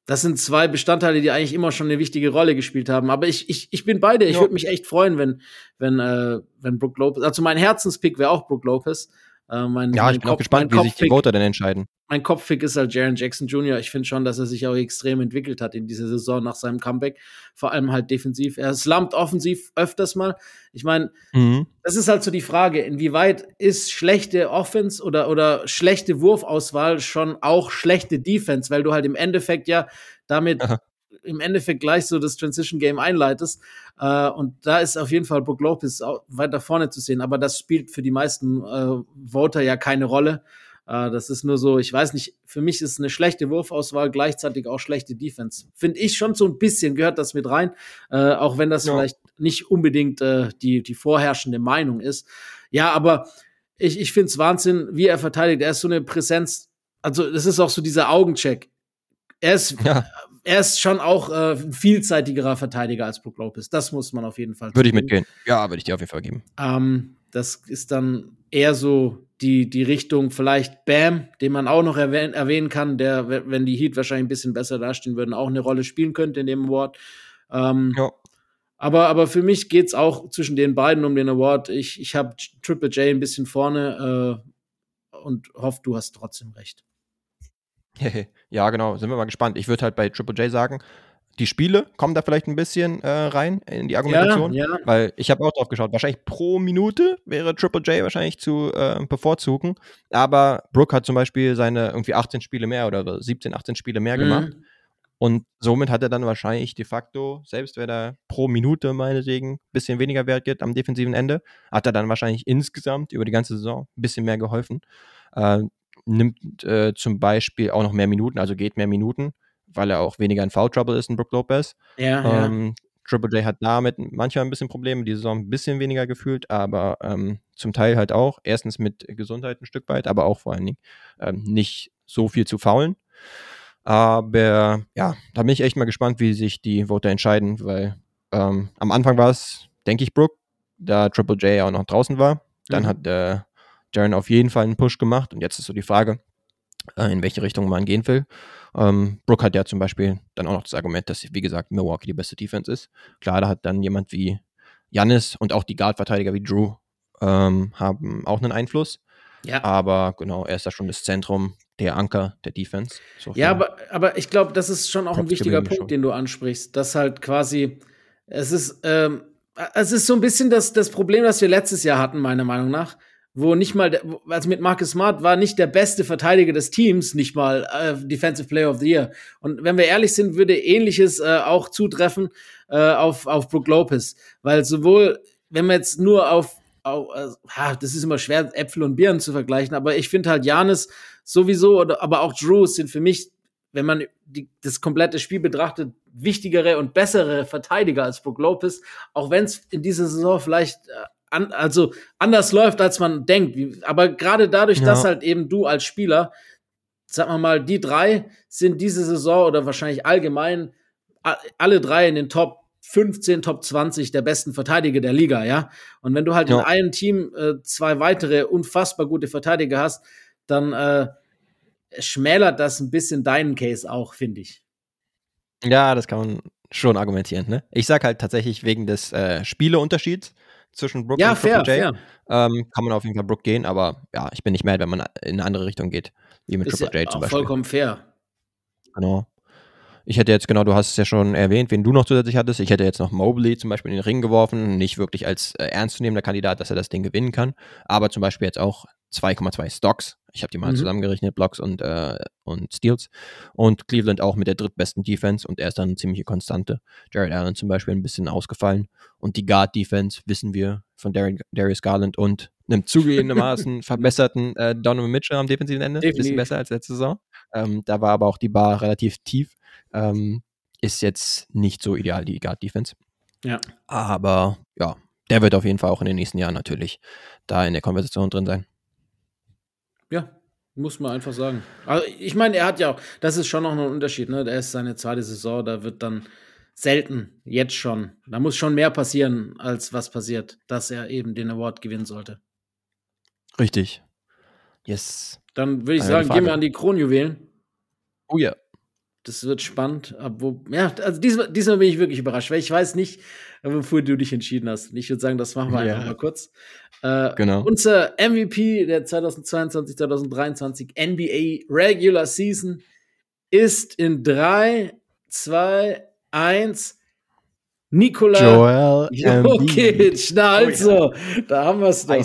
das sind zwei Bestandteile, die eigentlich immer schon eine wichtige Rolle gespielt haben. Aber ich, ich, ich bin beide. Ich Ja. würde mich echt freuen, wenn, wenn, äh, wenn Brook Lopez, also mein Herzenspick wäre auch Brook Lopez. Äh, mein, Ja, mein ich bin auch Kopf- gespannt, mein wie sich die Voter denn entscheiden. mein Kopfpick ist halt Jaron Jackson Jr. Ich finde schon, dass er sich auch extrem entwickelt hat in dieser Saison nach seinem Comeback. Vor allem halt defensiv. Er slumpt offensiv öfters mal. Ich meine, Mhm. das ist halt so die Frage, inwieweit ist schlechte Offense oder, oder schlechte Wurfauswahl schon auch schlechte Defense, weil du halt im Endeffekt ja damit Aha. Im Endeffekt gleich so das Transition Game einleitest. Äh, und da ist auf jeden Fall Brook Lopez auch weiter vorne zu sehen. Aber das spielt für die meisten äh, Voter ja keine Rolle. Äh, das ist nur so, ich weiß nicht, für mich ist eine schlechte Wurfauswahl gleichzeitig auch schlechte Defense. Finde ich schon so ein bisschen, gehört das mit rein, äh, auch wenn das Ja. vielleicht nicht unbedingt äh, die, die vorherrschende Meinung ist. Ja, aber ich, ich finde es Wahnsinn, wie er verteidigt. Er ist so eine Präsenz, also das ist auch so dieser Augencheck. Er ist, Ja, er ist schon auch äh, ein vielseitigerer Verteidiger als Brook Lopez. Das muss man auf jeden Fall würde ich mitgehen. Ja, würde ich dir auf jeden Fall geben. Ähm, das ist dann eher so die, die Richtung vielleicht Bam, den man auch noch erwähnen, erwähnen kann, der, we- wenn die Heat wahrscheinlich ein bisschen besser dastehen würden, auch eine Rolle spielen könnte in dem Award. Ähm, Ja. aber, aber für mich geht's auch zwischen den beiden um den Award. Ich, ich habe Triple J ein bisschen vorne äh, und hoffe, du hast trotzdem recht. (laughs) ja, genau. Sind wir mal gespannt. Ich würde halt bei Triple J sagen, die Spiele kommen da vielleicht ein bisschen äh, rein in die Argumentation. ja. Weil ich habe auch drauf geschaut, wahrscheinlich pro Minute wäre Triple J wahrscheinlich zu äh, bevorzugen. Aber Brooke hat zum Beispiel seine irgendwie 18 Spiele mehr oder 17, 18 Spiele mehr gemacht. Mhm. Und somit hat er dann wahrscheinlich de facto, selbst wenn er pro Minute meinetwegen ein bisschen weniger Wert gibt am defensiven Ende, hat er dann wahrscheinlich insgesamt über die ganze Saison ein bisschen mehr geholfen. Äh, nimmt äh, zum Beispiel auch noch mehr Minuten, also geht mehr Minuten, weil er auch weniger in Foul Trouble ist in Brook Lopez. Ja, ja. Ähm, Triple J hat damit manchmal ein bisschen Probleme, die Saison ein bisschen weniger gefühlt, aber ähm, zum Teil halt auch. Erstens mit Gesundheit ein Stück weit, aber auch vor allen Dingen ähm, nicht so viel zu faulen. Aber ja, da bin ich echt mal gespannt, wie sich die Voter entscheiden, weil ähm, am Anfang war es, denke ich, Brooke, da Triple J auch noch draußen war. Dann Mhm. hat äh, Jaren auf jeden Fall einen Push gemacht und jetzt ist so die Frage, äh, in welche Richtung man gehen will. Ähm, Brooke hat ja zum Beispiel dann auch noch das Argument, dass, wie gesagt, Milwaukee die beste Defense ist. Klar, da hat dann jemand wie Jannis und auch die Guard-Verteidiger wie Drew ähm, haben auch einen Einfluss. ja. Aber genau, er ist da schon das Zentrum, der Anker der Defense. Insofern- Ja, aber, aber ich glaube, das ist schon auch ein wichtiger Punkt, schon. den du ansprichst, dass halt quasi, es ist, ähm, es ist so ein bisschen das, das Problem, das wir letztes Jahr hatten, meiner Meinung nach. Wo nicht mal, der, also mit Marcus Smart war nicht der beste Verteidiger des Teams, nicht mal äh, Defensive Player of the Year. Und wenn wir ehrlich sind, würde ähnliches äh, auch zutreffen äh, auf, auf Brook Lopez. Weil sowohl, wenn wir jetzt nur auf, auf äh, das ist immer schwer, Äpfel und Birnen zu vergleichen, aber ich finde halt Janis sowieso, oder, aber auch Drew sind für mich, wenn man die, das komplette Spiel betrachtet, wichtigere und bessere Verteidiger als Brook Lopez, auch wenn es in dieser Saison vielleicht äh, an, also anders läuft, als man denkt. Aber gerade dadurch, ja. dass halt eben du als Spieler, sag mal mal, die drei sind diese Saison oder wahrscheinlich allgemein alle drei in den Top 15, Top 20 der besten Verteidiger der Liga, ja. Und wenn du halt ja. in einem Team äh, zwei weitere unfassbar gute Verteidiger hast, dann äh, schmälert das ein bisschen deinen Case auch, finde ich. Ja, das kann man schon argumentieren. Ne? Ich sag halt tatsächlich wegen des äh, Spieleunterschieds zwischen Brook ja, und fair, Triple J. Ähm, kann man auf jeden Fall Brook gehen, aber ja, ich bin nicht mad, wenn man in eine andere Richtung geht, wie mit ist Triple ja J zum Beispiel. Vollkommen fair. Genau. Ich hätte jetzt, genau, du hast es ja schon erwähnt, wen du noch zusätzlich hattest. Ich hätte jetzt noch Mobley zum Beispiel in den Ring geworfen. Nicht wirklich als äh, ernstzunehmender Kandidat, dass er das Ding gewinnen kann. Aber zum Beispiel jetzt auch 2,2 Stocks. Ich habe die mal mhm. zusammengerechnet, Blocks und, äh, und Steals. Und Cleveland auch mit der drittbesten Defense und er ist dann eine ziemliche Konstante. Jared Allen zum Beispiel ein bisschen ausgefallen. Und die Guard-Defense wissen wir von Dar Darius Garland und einem zugegebenermaßen (laughs) verbesserten äh, Donovan Mitchell am defensiven Ende. Ein bisschen besser als letzte Saison. Ähm, da war aber auch die Bar relativ tief. Ähm, ist jetzt nicht so ideal, die Guard-Defense. Ja. Aber ja, der wird auf jeden Fall auch in den nächsten Jahren natürlich da in der Konversation drin sein. Ja, muss man einfach sagen. Also ich meine, er hat ja auch, das ist schon noch ein Unterschied, ne? Der ist seine zweite Saison, da wird dann selten, jetzt schon. Da muss schon mehr passieren, als was passiert, dass er eben den Award gewinnen sollte. Richtig. Yes. Dann würde ich sagen, gehen wir an die Kronjuwelen. Oh ja. Das wird spannend. Wo, ja, also diesmal, diesmal bin ich wirklich überrascht, weil ich weiß nicht, wofür du dich entschieden hast. Ich würde sagen, das machen wir ja. einfach mal kurz. Äh, genau. Unser MVP der 2022, 2023 NBA Regular Season ist in 3, 2, 1 Nikola Joel Jokic. Na also, oh, ja. da haben wir es doch.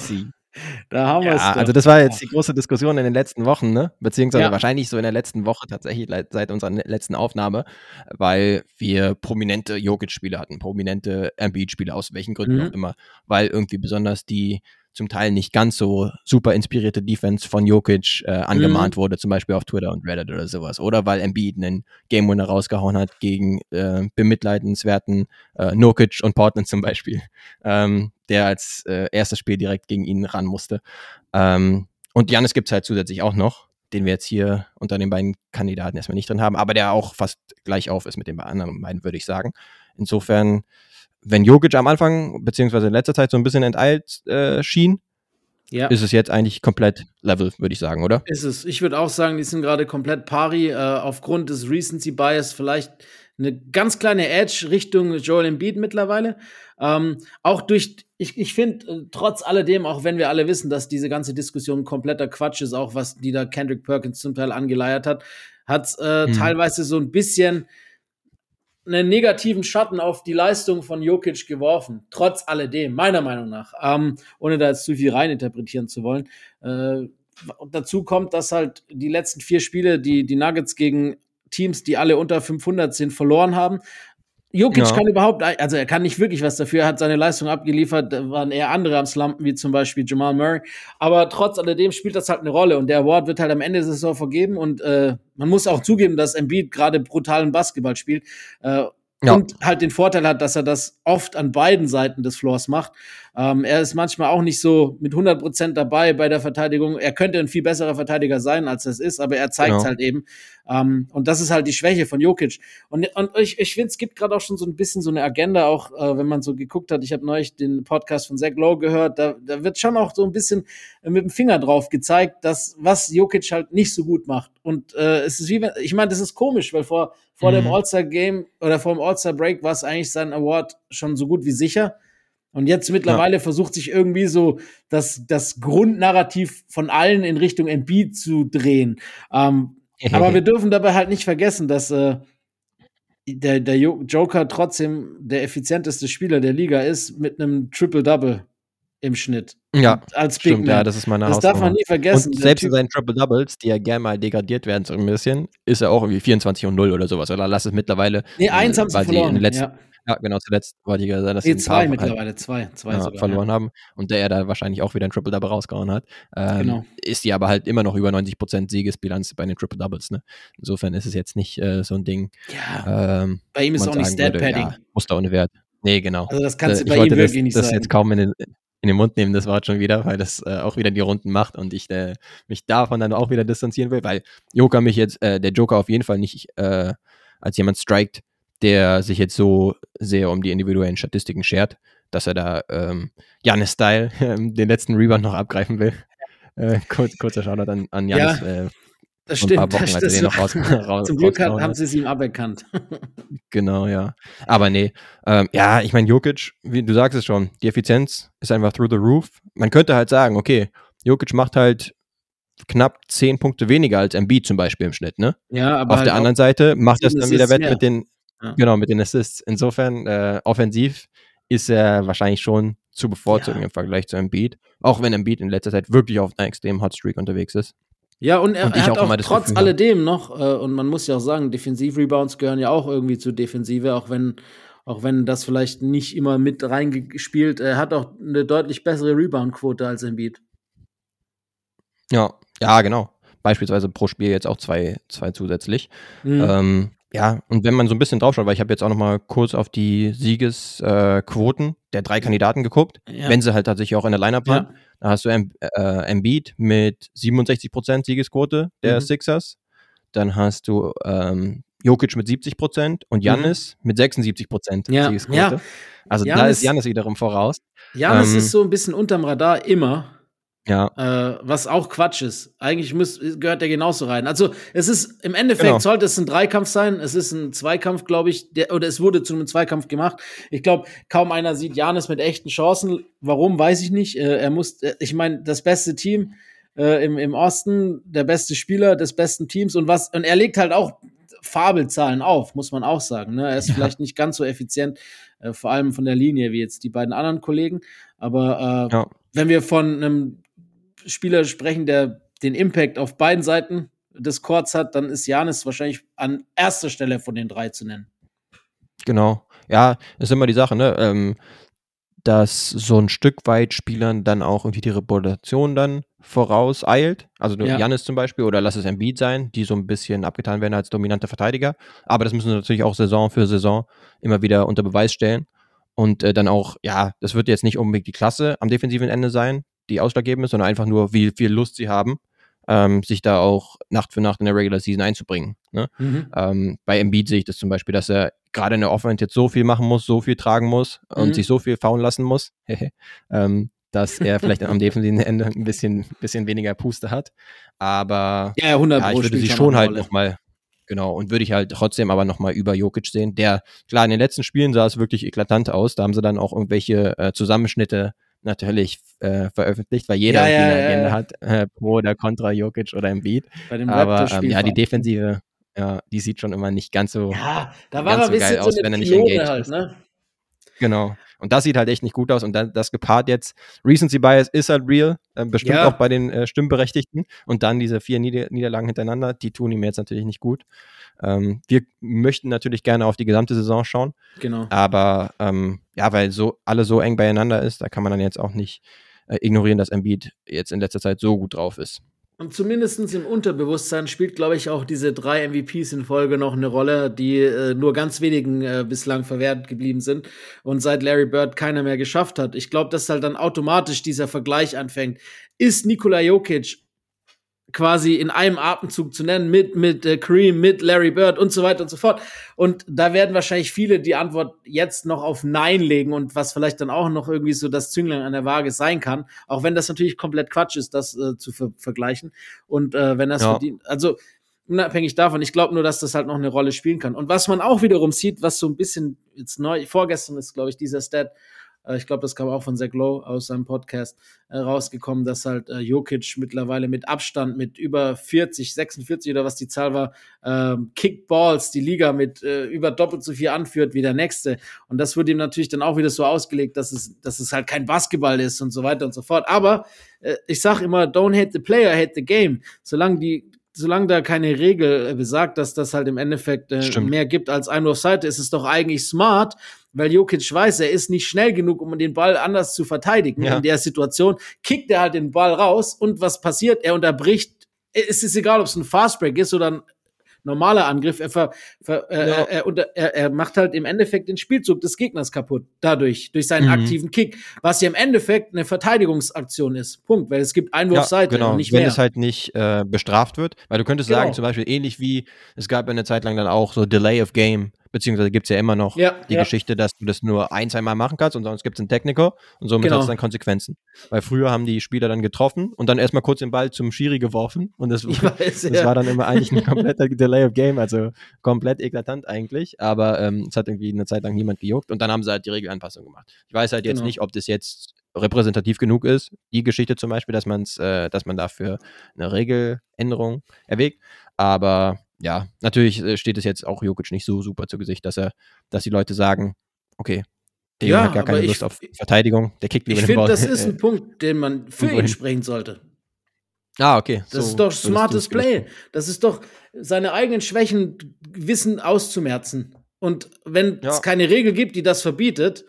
Da haben wir es. also das war jetzt die große Diskussion in den letzten Wochen, ne? Beziehungsweise ja. wahrscheinlich so in der letzten Woche tatsächlich seit unserer letzten Aufnahme, weil wir prominente Jokic-Spiele hatten, prominente Embiid-Spiele aus welchen Gründen mhm. auch immer, weil irgendwie besonders die zum Teil nicht ganz so super inspirierte Defense von Jokic äh, angemahnt mhm. wurde, zum Beispiel auf Twitter und Reddit oder sowas. Oder weil Embiid einen Game Winner rausgehauen hat gegen äh, bemitleidenswerten äh, Nokic und Portland zum Beispiel, (laughs) ähm, der als äh, erstes Spiel direkt gegen ihn ran musste. Ähm, und Janis gibt es halt zusätzlich auch noch, den wir jetzt hier unter den beiden Kandidaten erstmal nicht drin haben, aber der auch fast gleich auf ist mit den anderen beiden, würde ich sagen. Insofern wenn Jokic am Anfang, beziehungsweise in letzter Zeit so ein bisschen enteilt äh, schien, ja. ist es jetzt eigentlich komplett Level, würde ich sagen, oder? Ist es. Ich würde auch sagen, die sind gerade komplett pari, äh, aufgrund des Recency Bias vielleicht eine ganz kleine Edge Richtung Joel Embiid mittlerweile. Ähm, auch durch, ich, ich finde, äh, trotz alledem, auch wenn wir alle wissen, dass diese ganze Diskussion kompletter Quatsch ist, auch was die da Kendrick Perkins zum Teil angeleiert hat, hat äh, hm. teilweise so ein bisschen einen negativen Schatten auf die Leistung von Jokic geworfen, trotz alledem, meiner Meinung nach, ähm, ohne da jetzt zu viel reininterpretieren zu wollen. Äh, dazu kommt, dass halt die letzten vier Spiele, die die Nuggets gegen Teams, die alle unter 500 sind, verloren haben. Jokic ja. kann überhaupt, also er kann nicht wirklich was dafür, er hat seine Leistung abgeliefert, da waren eher andere am Slumpen, wie zum Beispiel Jamal Murray. Aber trotz alledem spielt das halt eine Rolle und der Award wird halt am Ende der Saison vergeben und äh, man muss auch zugeben, dass Embiid gerade brutalen Basketball spielt. Äh, ja. Und halt den Vorteil hat, dass er das oft an beiden Seiten des Floors macht. Ähm, er ist manchmal auch nicht so mit 100 Prozent dabei bei der Verteidigung. Er könnte ein viel besserer Verteidiger sein, als es ist, aber er zeigt es genau. halt eben. Ähm, und das ist halt die Schwäche von Jokic. Und, und ich, ich finde, es gibt gerade auch schon so ein bisschen so eine Agenda, auch äh, wenn man so geguckt hat. Ich habe neulich den Podcast von Zach Lowe gehört. Da, da wird schon auch so ein bisschen mit dem Finger drauf gezeigt, dass was Jokic halt nicht so gut macht. Und äh, es ist wie, wenn, ich meine, das ist komisch, weil vor, vor mhm. dem All-Star-Game oder vor dem All-Star-Break war es eigentlich sein Award schon so gut wie sicher. Und jetzt mittlerweile ja. versucht sich irgendwie so das, das Grundnarrativ von allen in Richtung Embiid zu drehen. Ähm, (laughs) aber wir dürfen dabei halt nicht vergessen, dass äh, der, der Joker trotzdem der effizienteste Spieler der Liga ist mit einem Triple-Double im Schnitt. Ja, als Big stimmt, Man. ja, das ist meine Das darf man nie vergessen. Und selbst in seinen Triple Doubles, die ja gerne mal degradiert werden, so ein bisschen, ist er auch irgendwie 24 und 0 oder sowas. Oder lass es mittlerweile. nee, eins äh, haben sie verloren. den letzten, ja. Ja. genau, zuletzt wollte ich gerade sagen, dass Nee, zwei halt, mittlerweile, zwei. zwei ja, verloren ja. haben und der ja da wahrscheinlich auch wieder ein Triple Double rausgehauen hat. Ähm, Genau. Ist die aber halt immer noch über 90% Siegesbilanz bei den Triple Doubles. Ne? Insofern ist es jetzt nicht äh, so ein Ding. Ja, Ähm, bei ihm ist auch nicht sagen würde, Stat-Padding. Ja, Muster ohne Wert. Nee, genau. Also das kannst Äh, du ich bei ihm wollte das, wirklich nicht das sagen. jetzt kaum in den, in den Mund nehmen, das Wort schon wieder, weil das äh, auch wieder die Runden macht und ich äh, mich davon dann auch wieder distanzieren will, weil Joker mich jetzt, äh, der Joker auf jeden Fall nicht äh, als jemand strikt, der sich jetzt so sehr um die individuellen Statistiken schert, dass er da ähm, Janis-Style (laughs) ähm, den letzten Rebound noch abgreifen will. (laughs) Äh, kurz, kurzer Shoutout an, an Janis. Äh, Das ein paar stimmt. Wochen, das, noch raus, (laughs) raus, zum Glück rausgehauen haben sie es ihm aberkannt. Genau, ja. Aber nee, ähm, ja, ich meine, Jokic, wie du sagst es schon, die Effizienz ist einfach through the roof. Man könnte halt sagen, okay, Jokic macht halt knapp 10 Punkte weniger als Embiid zum Beispiel im Schnitt, ne? Ja, aber Auf halt der anderen Seite macht das dann wieder wett mit den, Ja. genau, mit den Assists. Insofern, äh, offensiv ist er wahrscheinlich schon zu bevorzugen Ja. im Vergleich zu Embiid. Auch wenn Embiid in letzter Zeit wirklich auf einer extremen Hotstreak unterwegs ist. Ja, und er, Und er hat auch auch trotz Gefühl alledem noch, äh, und man muss ja auch sagen, Defensiv-Rebounds gehören ja auch irgendwie zur Defensive, auch wenn, auch wenn das vielleicht nicht immer mit reingespielt, er hat auch eine deutlich bessere Rebound-Quote als Embiid. Ja, ja, genau. Beispielsweise pro Spiel jetzt auch zwei, zwei zusätzlich. Mhm. Ähm, ja, und wenn man so ein bisschen draufschaut, weil ich habe jetzt auch noch mal kurz auf die Siegesquoten Quoten der drei Kandidaten geguckt, Ja. wenn sie halt tatsächlich auch in der Lineup waren. ja. Da hast du äh, Embiid mit 67% Siegesquote der Mhm. Sixers. Dann hast du ähm, Jokic mit 70% und Janis mit 76% Mhm. Ja, Siegesquote. ja. Also da Giannis- ist Janis wiederum voraus. Janis Ähm, ist so ein bisschen unterm Radar immer, Ja, äh, was auch Quatsch ist. Eigentlich muss, gehört der genauso rein. Also es ist im Endeffekt Genau. sollte es ein Dreikampf sein. Es ist ein Zweikampf, glaube ich, der, oder es wurde zu einem Zweikampf gemacht. Ich glaube, kaum einer sieht Janis mit echten Chancen. Warum, weiß ich nicht. Äh, er muss, äh, ich meine, das beste Team äh, im, im Osten, der beste Spieler des besten Teams und was, und er legt halt auch Fabelzahlen auf, muss man auch sagen. Ne? Er ist vielleicht nicht ganz so effizient, äh, vor allem von der Linie wie jetzt die beiden anderen Kollegen. Aber äh, ja. wenn wir von einem Spieler sprechen, der den Impact auf beiden Seiten des Courts hat, dann ist Janis wahrscheinlich an erster Stelle von den drei zu nennen. Genau. Ja, ist immer die Sache, ne? Ähm, dass so ein Stück weit Spielern dann auch irgendwie die Reputation dann vorauseilt. Also Ja. Janis zum Beispiel oder lass es Embiid sein, die so ein bisschen abgetan werden als dominante Verteidiger. Aber das müssen sie natürlich auch Saison für Saison immer wieder unter Beweis stellen. Und äh, dann auch, ja, das wird jetzt nicht unbedingt die Klasse am defensiven Ende sein, die ausschlaggebend ist, sondern einfach nur, wie viel Lust sie haben, ähm, sich da auch Nacht für Nacht in der Regular Season einzubringen. Ne? Ähm, bei Embiid sehe ich das zum Beispiel, dass er gerade in der Offense jetzt so viel machen muss, so viel tragen muss und Mhm. sich so viel faulen lassen muss, (laughs) ähm, dass er vielleicht am defensiven Ende ein bisschen, bisschen weniger Puste hat. Aber Ja, ja, 100 ja, ich würde sie schon halt nochmal, genau, und würde ich halt trotzdem aber nochmal über Jokic sehen. Der, klar, in den letzten Spielen sah es wirklich eklatant aus. Da haben sie dann auch irgendwelche äh, Zusammenschnitte natürlich äh, veröffentlicht, weil jeder Ja, ja, eine ja, Agenda hat, äh, pro oder contra Jokic oder Embiid. Bei dem Aber ähm, ja, die Defensive, ja, die sieht schon immer nicht ganz so, Ja, da war ganz so geil aus, so wenn er nicht Pylone engaged halt, ist. ne? Genau. Und das sieht halt echt nicht gut aus. Und dann, das gepaart jetzt, Recency Bias ist halt real, äh, bestimmt auch bei den äh, Stimmberechtigten. Und dann diese vier Nieder Niederlagen hintereinander, die tun ihm jetzt natürlich nicht gut. Ähm, wir möchten natürlich gerne auf die gesamte Saison schauen, Genau. aber ähm, ja, weil so alle so eng beieinander ist, da kann man dann jetzt auch nicht äh, ignorieren, dass Embiid jetzt in letzter Zeit so gut drauf ist. Und zumindest im Unterbewusstsein spielt, glaube ich, auch diese drei MVPs in Folge noch eine Rolle, die äh, nur ganz wenigen äh, bislang verwehrt geblieben sind und seit Larry Bird keiner mehr geschafft hat. Ich glaube, dass halt dann automatisch dieser Vergleich anfängt. Ist Nikola Jokic quasi in einem Atemzug zu nennen mit mit äh, Kareem, mit Larry Bird und so weiter und so fort. Und da werden wahrscheinlich viele die Antwort jetzt noch auf Nein legen und was vielleicht dann auch noch irgendwie so das Zünglein an der Waage sein kann, auch wenn das natürlich komplett Quatsch ist, das äh, zu ver vergleichen. Und äh, wenn das Ja. verdient, also unabhängig davon, ich glaube nur, dass das halt noch eine Rolle spielen kann. Und was man auch wiederum sieht, was so ein bisschen jetzt neu, vorgestern ist, glaube ich, dieser Stat, ich glaube, das kam auch von Zach Lowe aus seinem Podcast äh, rausgekommen, dass halt äh, Jokic mittlerweile mit Abstand mit über 40, 46 oder was die Zahl war, äh, Kickballs die Liga mit äh, über doppelt so viel anführt wie der nächste. Und das wird ihm natürlich dann auch wieder so ausgelegt, dass es, dass es halt kein Basketball ist und so weiter und so fort. Aber äh, ich sage immer, don't hate the player, hate the game. Solange die solange da keine Regel äh, besagt, dass das halt im Endeffekt äh, mehr gibt als ein Seite, ist es doch eigentlich smart, weil Jokic weiß, er ist nicht schnell genug, um den Ball anders zu verteidigen. Ja. In der Situation kickt er halt den Ball raus und was passiert? Er unterbricht. Es ist egal, ob es ein Fastbreak ist oder ein normaler Angriff. Er, ver, ver, äh, ja. er, er, er, macht halt im Endeffekt den Spielzug des Gegners kaputt. Dadurch, durch seinen mhm. aktiven Kick. Was ja im Endeffekt eine Verteidigungsaktion ist. Punkt. Weil es gibt Einwurfseite ja, genau. und nicht Wenn mehr. es halt nicht äh, bestraft wird. Weil du könntest genau. sagen, zum Beispiel ähnlich wie es gab eine Zeit lang dann auch so Delay of Game beziehungsweise gibt es ja immer noch ja, die ja. Geschichte, dass du das nur ein, zweimal machen kannst und sonst gibt es einen Techniker und somit genau. hat es dann Konsequenzen. Weil früher haben die Spieler dann getroffen und dann erstmal kurz den Ball zum Schiri geworfen und das, (laughs) weiß, das ja. war dann immer eigentlich ein kompletter Delay of Game, also komplett eklatant eigentlich, aber ähm, es hat irgendwie eine Zeit lang niemand gejuckt und dann haben sie halt die Regelanpassung gemacht. Ich weiß halt jetzt genau. nicht, ob das jetzt repräsentativ genug ist, die Geschichte zum Beispiel, dass, man's, äh, dass man dafür eine Regeländerung erwägt, aber ja, natürlich äh, steht es jetzt auch Jokic nicht so super zu Gesicht, dass er, dass die Leute sagen, okay, der ja, hat gar keine Lust auf Verteidigung, der kickt lieber Ich finde, das ist (laughs) ein Punkt, den man für ihn sprechen sollte. Ah, okay. Das so, ist doch smartes Play. Das ist doch seine eigenen Schwächen wissen auszumerzen. Und wenn ja. es keine Regel gibt, die das verbietet,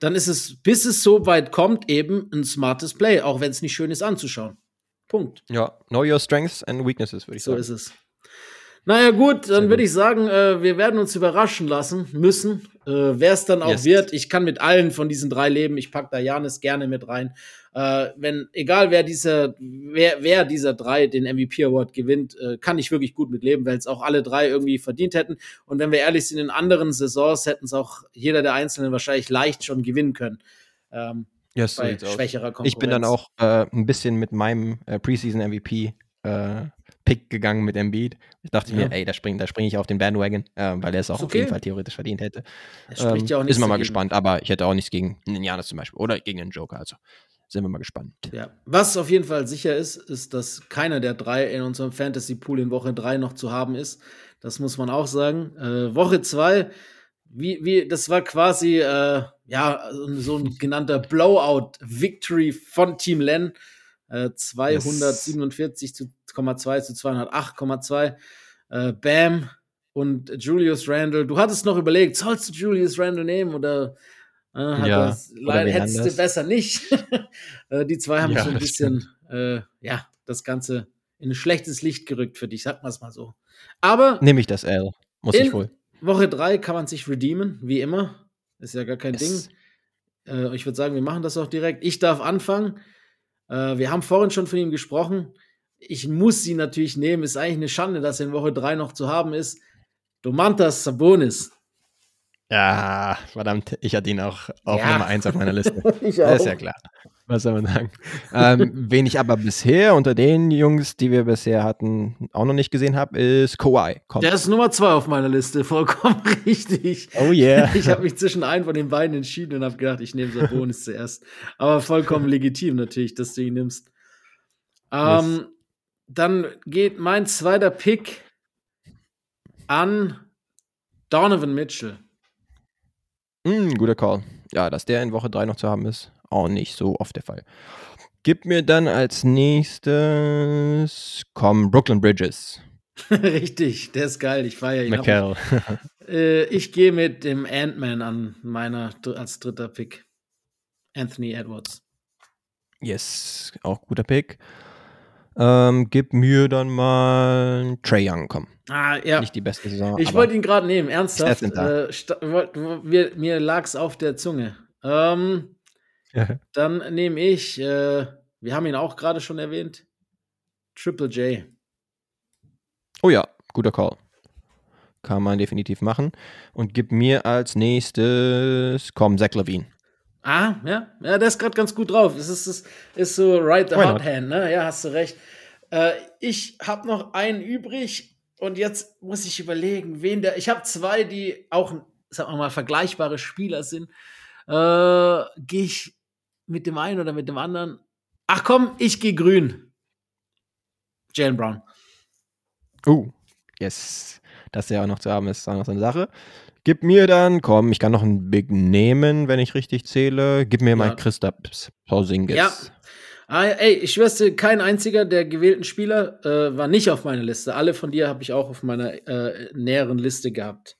dann ist es, bis es so weit kommt, eben ein smartes Play, auch wenn es nicht schön ist anzuschauen. Punkt. Ja, know your strengths and weaknesses, würde ich so sagen. So ist es. Naja, gut, dann würde ich sagen, äh, wir werden uns überraschen lassen müssen, äh, wer es dann auch yes. wird. Ich kann mit allen von diesen drei leben. Ich packe da Janis gerne mit rein. Äh, wenn, egal wer dieser, wer, wer dieser drei den MVP Award gewinnt, äh, kann ich wirklich gut mit leben, weil es auch alle drei irgendwie verdient hätten. Und wenn wir ehrlich sind, in anderen Saisons hätten es auch jeder der Einzelnen wahrscheinlich leicht schon gewinnen können. Ähm, yes, bei schwächerer Konkurrenz. Ich bin dann auch äh, ein bisschen mit meinem äh, Preseason MVP äh, Pick gegangen mit Embiid. Ich dachte ja. mir, ey, da springe da spring ich auf den Bandwagon, äh, weil er es auch okay. auf jeden Fall theoretisch verdient hätte. Ähm, ja ist man mal gespannt, aber ich hätte auch nichts gegen einen Janis zum Beispiel oder gegen einen Joker. Also sind wir mal gespannt. Ja. Was auf jeden Fall sicher ist, ist, dass keiner der drei in unserem Fantasy-Pool in Woche 3 noch zu haben ist. Das muss man auch sagen. Äh, Woche 2, wie, wie, das war quasi äh, ja, so ein (laughs) genannter Blowout-Victory von Team Len. Äh, 247 zu 2,2 zu 208,2. Äh, Bam und Julius Randle. Du hattest noch überlegt, sollst du Julius Randle nehmen oder äh, ja, das, leider hättest anders. du besser nicht. (laughs) äh, die zwei haben ja, so ein bisschen, äh, ja, das Ganze in ein schlechtes Licht gerückt für dich, sag mal es mal so. Aber. Nehme ich das L, muss ich wohl. Woche 3 kann man sich redeemen, wie immer. Ist ja gar kein yes. Ding. Äh, ich würde sagen, wir machen das auch direkt. Ich darf anfangen. Äh, wir haben vorhin schon von ihm gesprochen ich muss sie natürlich nehmen. Ist eigentlich eine Schande, dass er in Woche 3 noch zu haben ist. Domantas Sabonis. Ja, verdammt, ich hatte ihn auch auf ja. Nummer 1 auf meiner Liste. (laughs) ich auch. Das ist ja klar. Was soll man sagen? ähm, wen ich aber bisher unter den Jungs, die wir bisher hatten, auch noch nicht gesehen habe, ist Kawhi. Kommt. Der ist Nummer 2 auf meiner Liste, (laughs) vollkommen richtig. Oh yeah. (laughs) Ich habe mich zwischen einen von den beiden entschieden und habe gedacht, ich nehme Sabonis zuerst. Aber vollkommen legitim natürlich, dass du ihn nimmst. Ähm. Dann geht mein zweiter Pick an Donovan Mitchell. Mm, guter Call. Ja, dass der in Woche 3 noch zu haben ist, auch nicht so oft der Fall. Gib mir dann als nächstes, komm, Brooklyn Bridges. (laughs) Richtig, der ist geil, ich feiere ihn. McHale. (laughs) äh, ich gehe mit dem Ant-Man an meiner als dritter Pick. Anthony Edwards. Yes, auch guter Pick. Ähm, gib mir dann mal Trey Young, komm. Ah, ja. Nicht die beste Saison. Ich wollte ihn gerade nehmen, ernsthaft. Äh, mir mir lag es auf der Zunge. Ähm, (laughs) dann nehme ich, äh, wir haben ihn auch gerade schon erwähnt, Triple J. Oh ja, guter Call. Kann man definitiv machen. Und gib mir als nächstes, komm, Zach Levine. Ah, ja, ja, der ist gerade ganz gut drauf. Es ist, ist, ist so right the hot hand, ne? Ja, hast du recht. Äh, ich habe noch einen übrig und jetzt muss ich überlegen, wen der. Ich habe zwei, die auch, sagen wir mal, vergleichbare Spieler sind. Äh, gehe ich mit dem einen oder mit dem anderen? Ach komm, ich gehe grün. Jalen Brown. Uh, yes. Dass der auch noch zu haben ist, ist auch noch so eine Sache. Gib mir dann, komm, ich kann noch einen Big nehmen, wenn ich richtig zähle. Gib mir mal Ja. Christoph Porzingis. Ja. Ah, ey, ich schwör's dir, kein einziger der gewählten Spieler äh, war nicht auf meiner Liste. Alle von dir habe ich auch auf meiner äh, näheren Liste gehabt.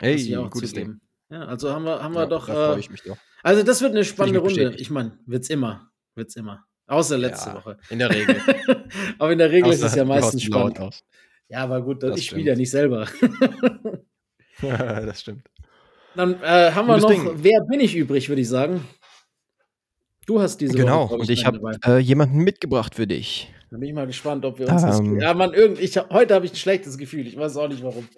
Ich auch gutes zugeben. Ja, also haben wir, haben wir Ja, doch. Da freue Äh, ich mich doch. also, das wird eine spannende Runde. bestätigt. Ich meine, wird's immer. Wird's immer. Außer letzte Ja, Woche. In der Regel. (laughs) Aber in der Regel ist es Außer ja meistens spannend. aus. Ja, aber gut, Das ich spiele ja nicht selber. (laughs) (laughs) das stimmt. Dann äh, haben wir noch, Ding. wer bin ich übrig, würde ich sagen. Du hast diese Genau, Woche, glaub und ich habe äh, jemanden mitgebracht für dich. Da bin ich mal gespannt, ob wir uns das. Ähm. Ja, Mann, irgend, ich, heute habe ich ein schlechtes Gefühl. Ich weiß auch nicht warum.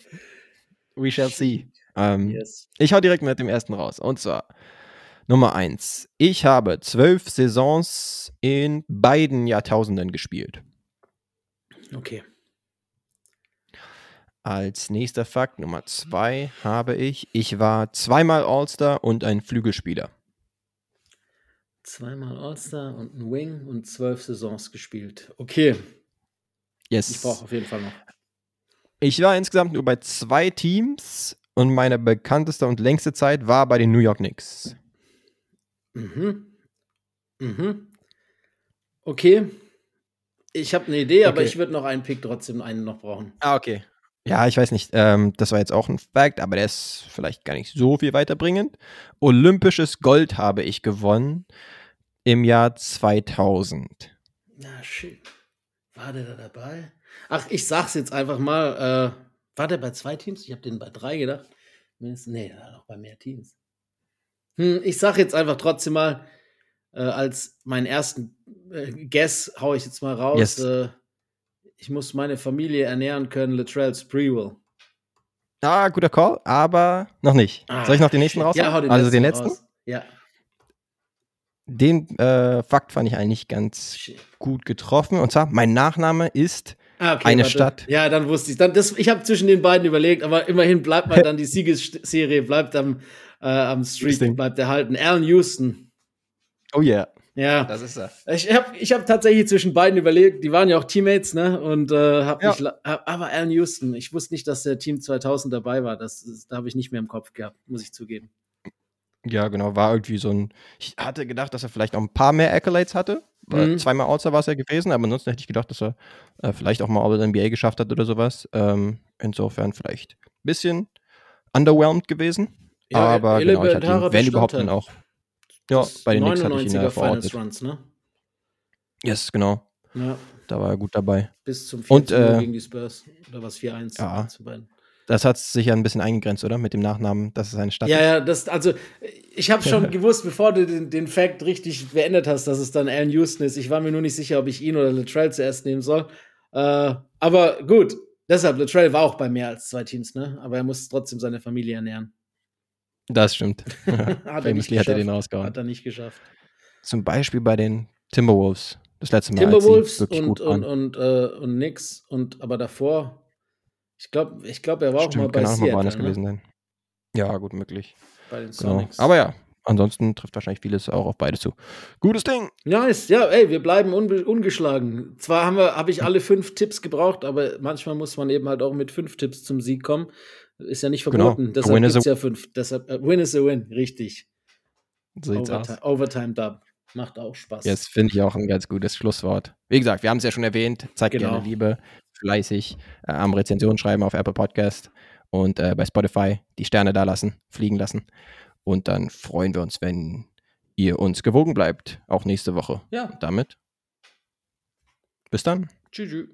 We shall see. Ähm, Yes. Ich hau direkt mit dem ersten raus. Und zwar Nummer eins. Ich habe zwölf Saisons in beiden Jahrtausenden gespielt. Okay. Als nächster Fakt Nummer zwei habe ich, ich war zweimal All-Star und ein Flügelspieler. Zweimal All-Star und ein Wing und zwölf Saisons gespielt. Okay, Yes. ich brauche auf jeden Fall noch. Ich war insgesamt nur bei zwei Teams und meine bekannteste und längste Zeit war bei den New York Knicks. Mhm. Mhm. Okay. Ich habe eine Idee, aber Okay. ich würde noch einen Pick trotzdem einen noch brauchen. Ah, okay. Ja, ich weiß nicht. Ähm, das war jetzt auch ein Fact, aber der ist vielleicht gar nicht so viel weiterbringend. Olympisches Gold habe ich gewonnen im Jahr 2000. Na, shit. War der da dabei? Ach, ich sag's jetzt einfach mal. Äh, war der bei zwei Teams? Ich habe den bei drei gedacht. Nee, der war noch bei mehr Teams. Hm, ich sag jetzt einfach trotzdem mal, äh, als meinen ersten äh, Guess hau ich jetzt mal raus. Yes. Ich muss meine Familie ernähren können, Latrell Sprewell. Ah, guter Call, aber noch nicht. Ah, Soll ich noch den nächsten raus? Ja, hau den also letzten den letzten? raus. Ja. Den äh, Fakt fand ich eigentlich ganz Shit. gut getroffen. Und zwar, mein Nachname ist Ah, okay, Eine warte. Stadt. Ja, dann wusste ich. Dann, das, ich habe zwischen den beiden überlegt, aber immerhin bleibt man (laughs) dann die Siegesserie, bleibt am, äh, am Street, bleibt erhalten. Allen Houston. Oh yeah, Ja. das ist er. Ich habe ich hab tatsächlich zwischen beiden überlegt, die waren ja auch Teammates, ne? Und äh, hab Ja. mich, hab- aber Allen Houston, ich wusste nicht, dass der Team 2000 dabei war. Das, ist- da habe ich nicht mehr im Kopf gehabt, muss ich zugeben. Ja, genau, war irgendwie so ein. Ich hatte gedacht, dass er vielleicht auch ein paar mehr Accolades hatte. Weil Mhm. Zweimal All-Star war es ja gewesen, aber ansonsten hätte ich gedacht, dass er äh, vielleicht auch mal All-NBA geschafft hat oder sowas. Ähm, insofern vielleicht ein bisschen underwhelmed gewesen. aber genau, ich hatte ihn, wenn überhaupt, dann Bestandteil. auch. Ja, bei den Knicks hatte ich ihn 99er ja Finals verortet. Runs, ne? Yes, genau. Ja, Da war er gut dabei. bis zum 4 Und, äh, gegen die Spurs. Oder was 4-1 ja. zu beiden. Das hat sich ja ein bisschen eingegrenzt, oder? Mit dem Nachnamen, dass es eine Stadt Ja, ist. ja, das, also, ich habe schon (laughs) gewusst, bevor du den, den Fact richtig beendet hast, dass es dann Alan Houston ist. Ich war mir nur nicht sicher, ob ich ihn oder Latrell zuerst nehmen soll. Äh, aber gut, deshalb, Latrell war auch bei mehr als zwei Teams, ne? Aber er muss trotzdem seine Familie ernähren. Das stimmt. (laughs) Hat er nicht (laughs) Famously hat er den geschafft. rausgehauen. Hat er nicht geschafft. Zum Beispiel bei den Timberwolves. Das letzte Mal. Timberwolves als sie wirklich und, gut waren. und, und, äh, und Knicks und aber davor, ich glaube, ich glaub, er war auch mal Stimmt, bei kann auch mal Seattle, gewesen ne? sein. Ja, gut möglich. Bei den Genau. Sonics. Aber ja, ansonsten trifft wahrscheinlich vieles auch auf beide zu. Gutes Ding. Nice, ja, ey, wir bleiben unbe- ungeschlagen. Zwar haben wir, habe ich alle fünf Tipps gebraucht, aber manchmal muss man eben halt auch mit fünf Tipps zum Sieg kommen. Ist ja nicht Genau. verboten. A Deshalb gibt a- es ja fünf. Deshalb, äh, win is a win, richtig. So sieht's aus. Overtime, Dub. Macht auch Spaß. Yes, finde ich auch ein ganz gutes Schlusswort. Wie gesagt, wir haben es ja schon erwähnt. Zeigt Genau. gerne Liebe, fleißig äh, am Rezension schreiben auf Apple Podcast und äh, bei Spotify die Sterne da lassen, fliegen lassen. Und dann freuen wir uns, wenn ihr uns gewogen bleibt, auch nächste Woche. Ja, Und damit bis dann. tschüss. tschüss.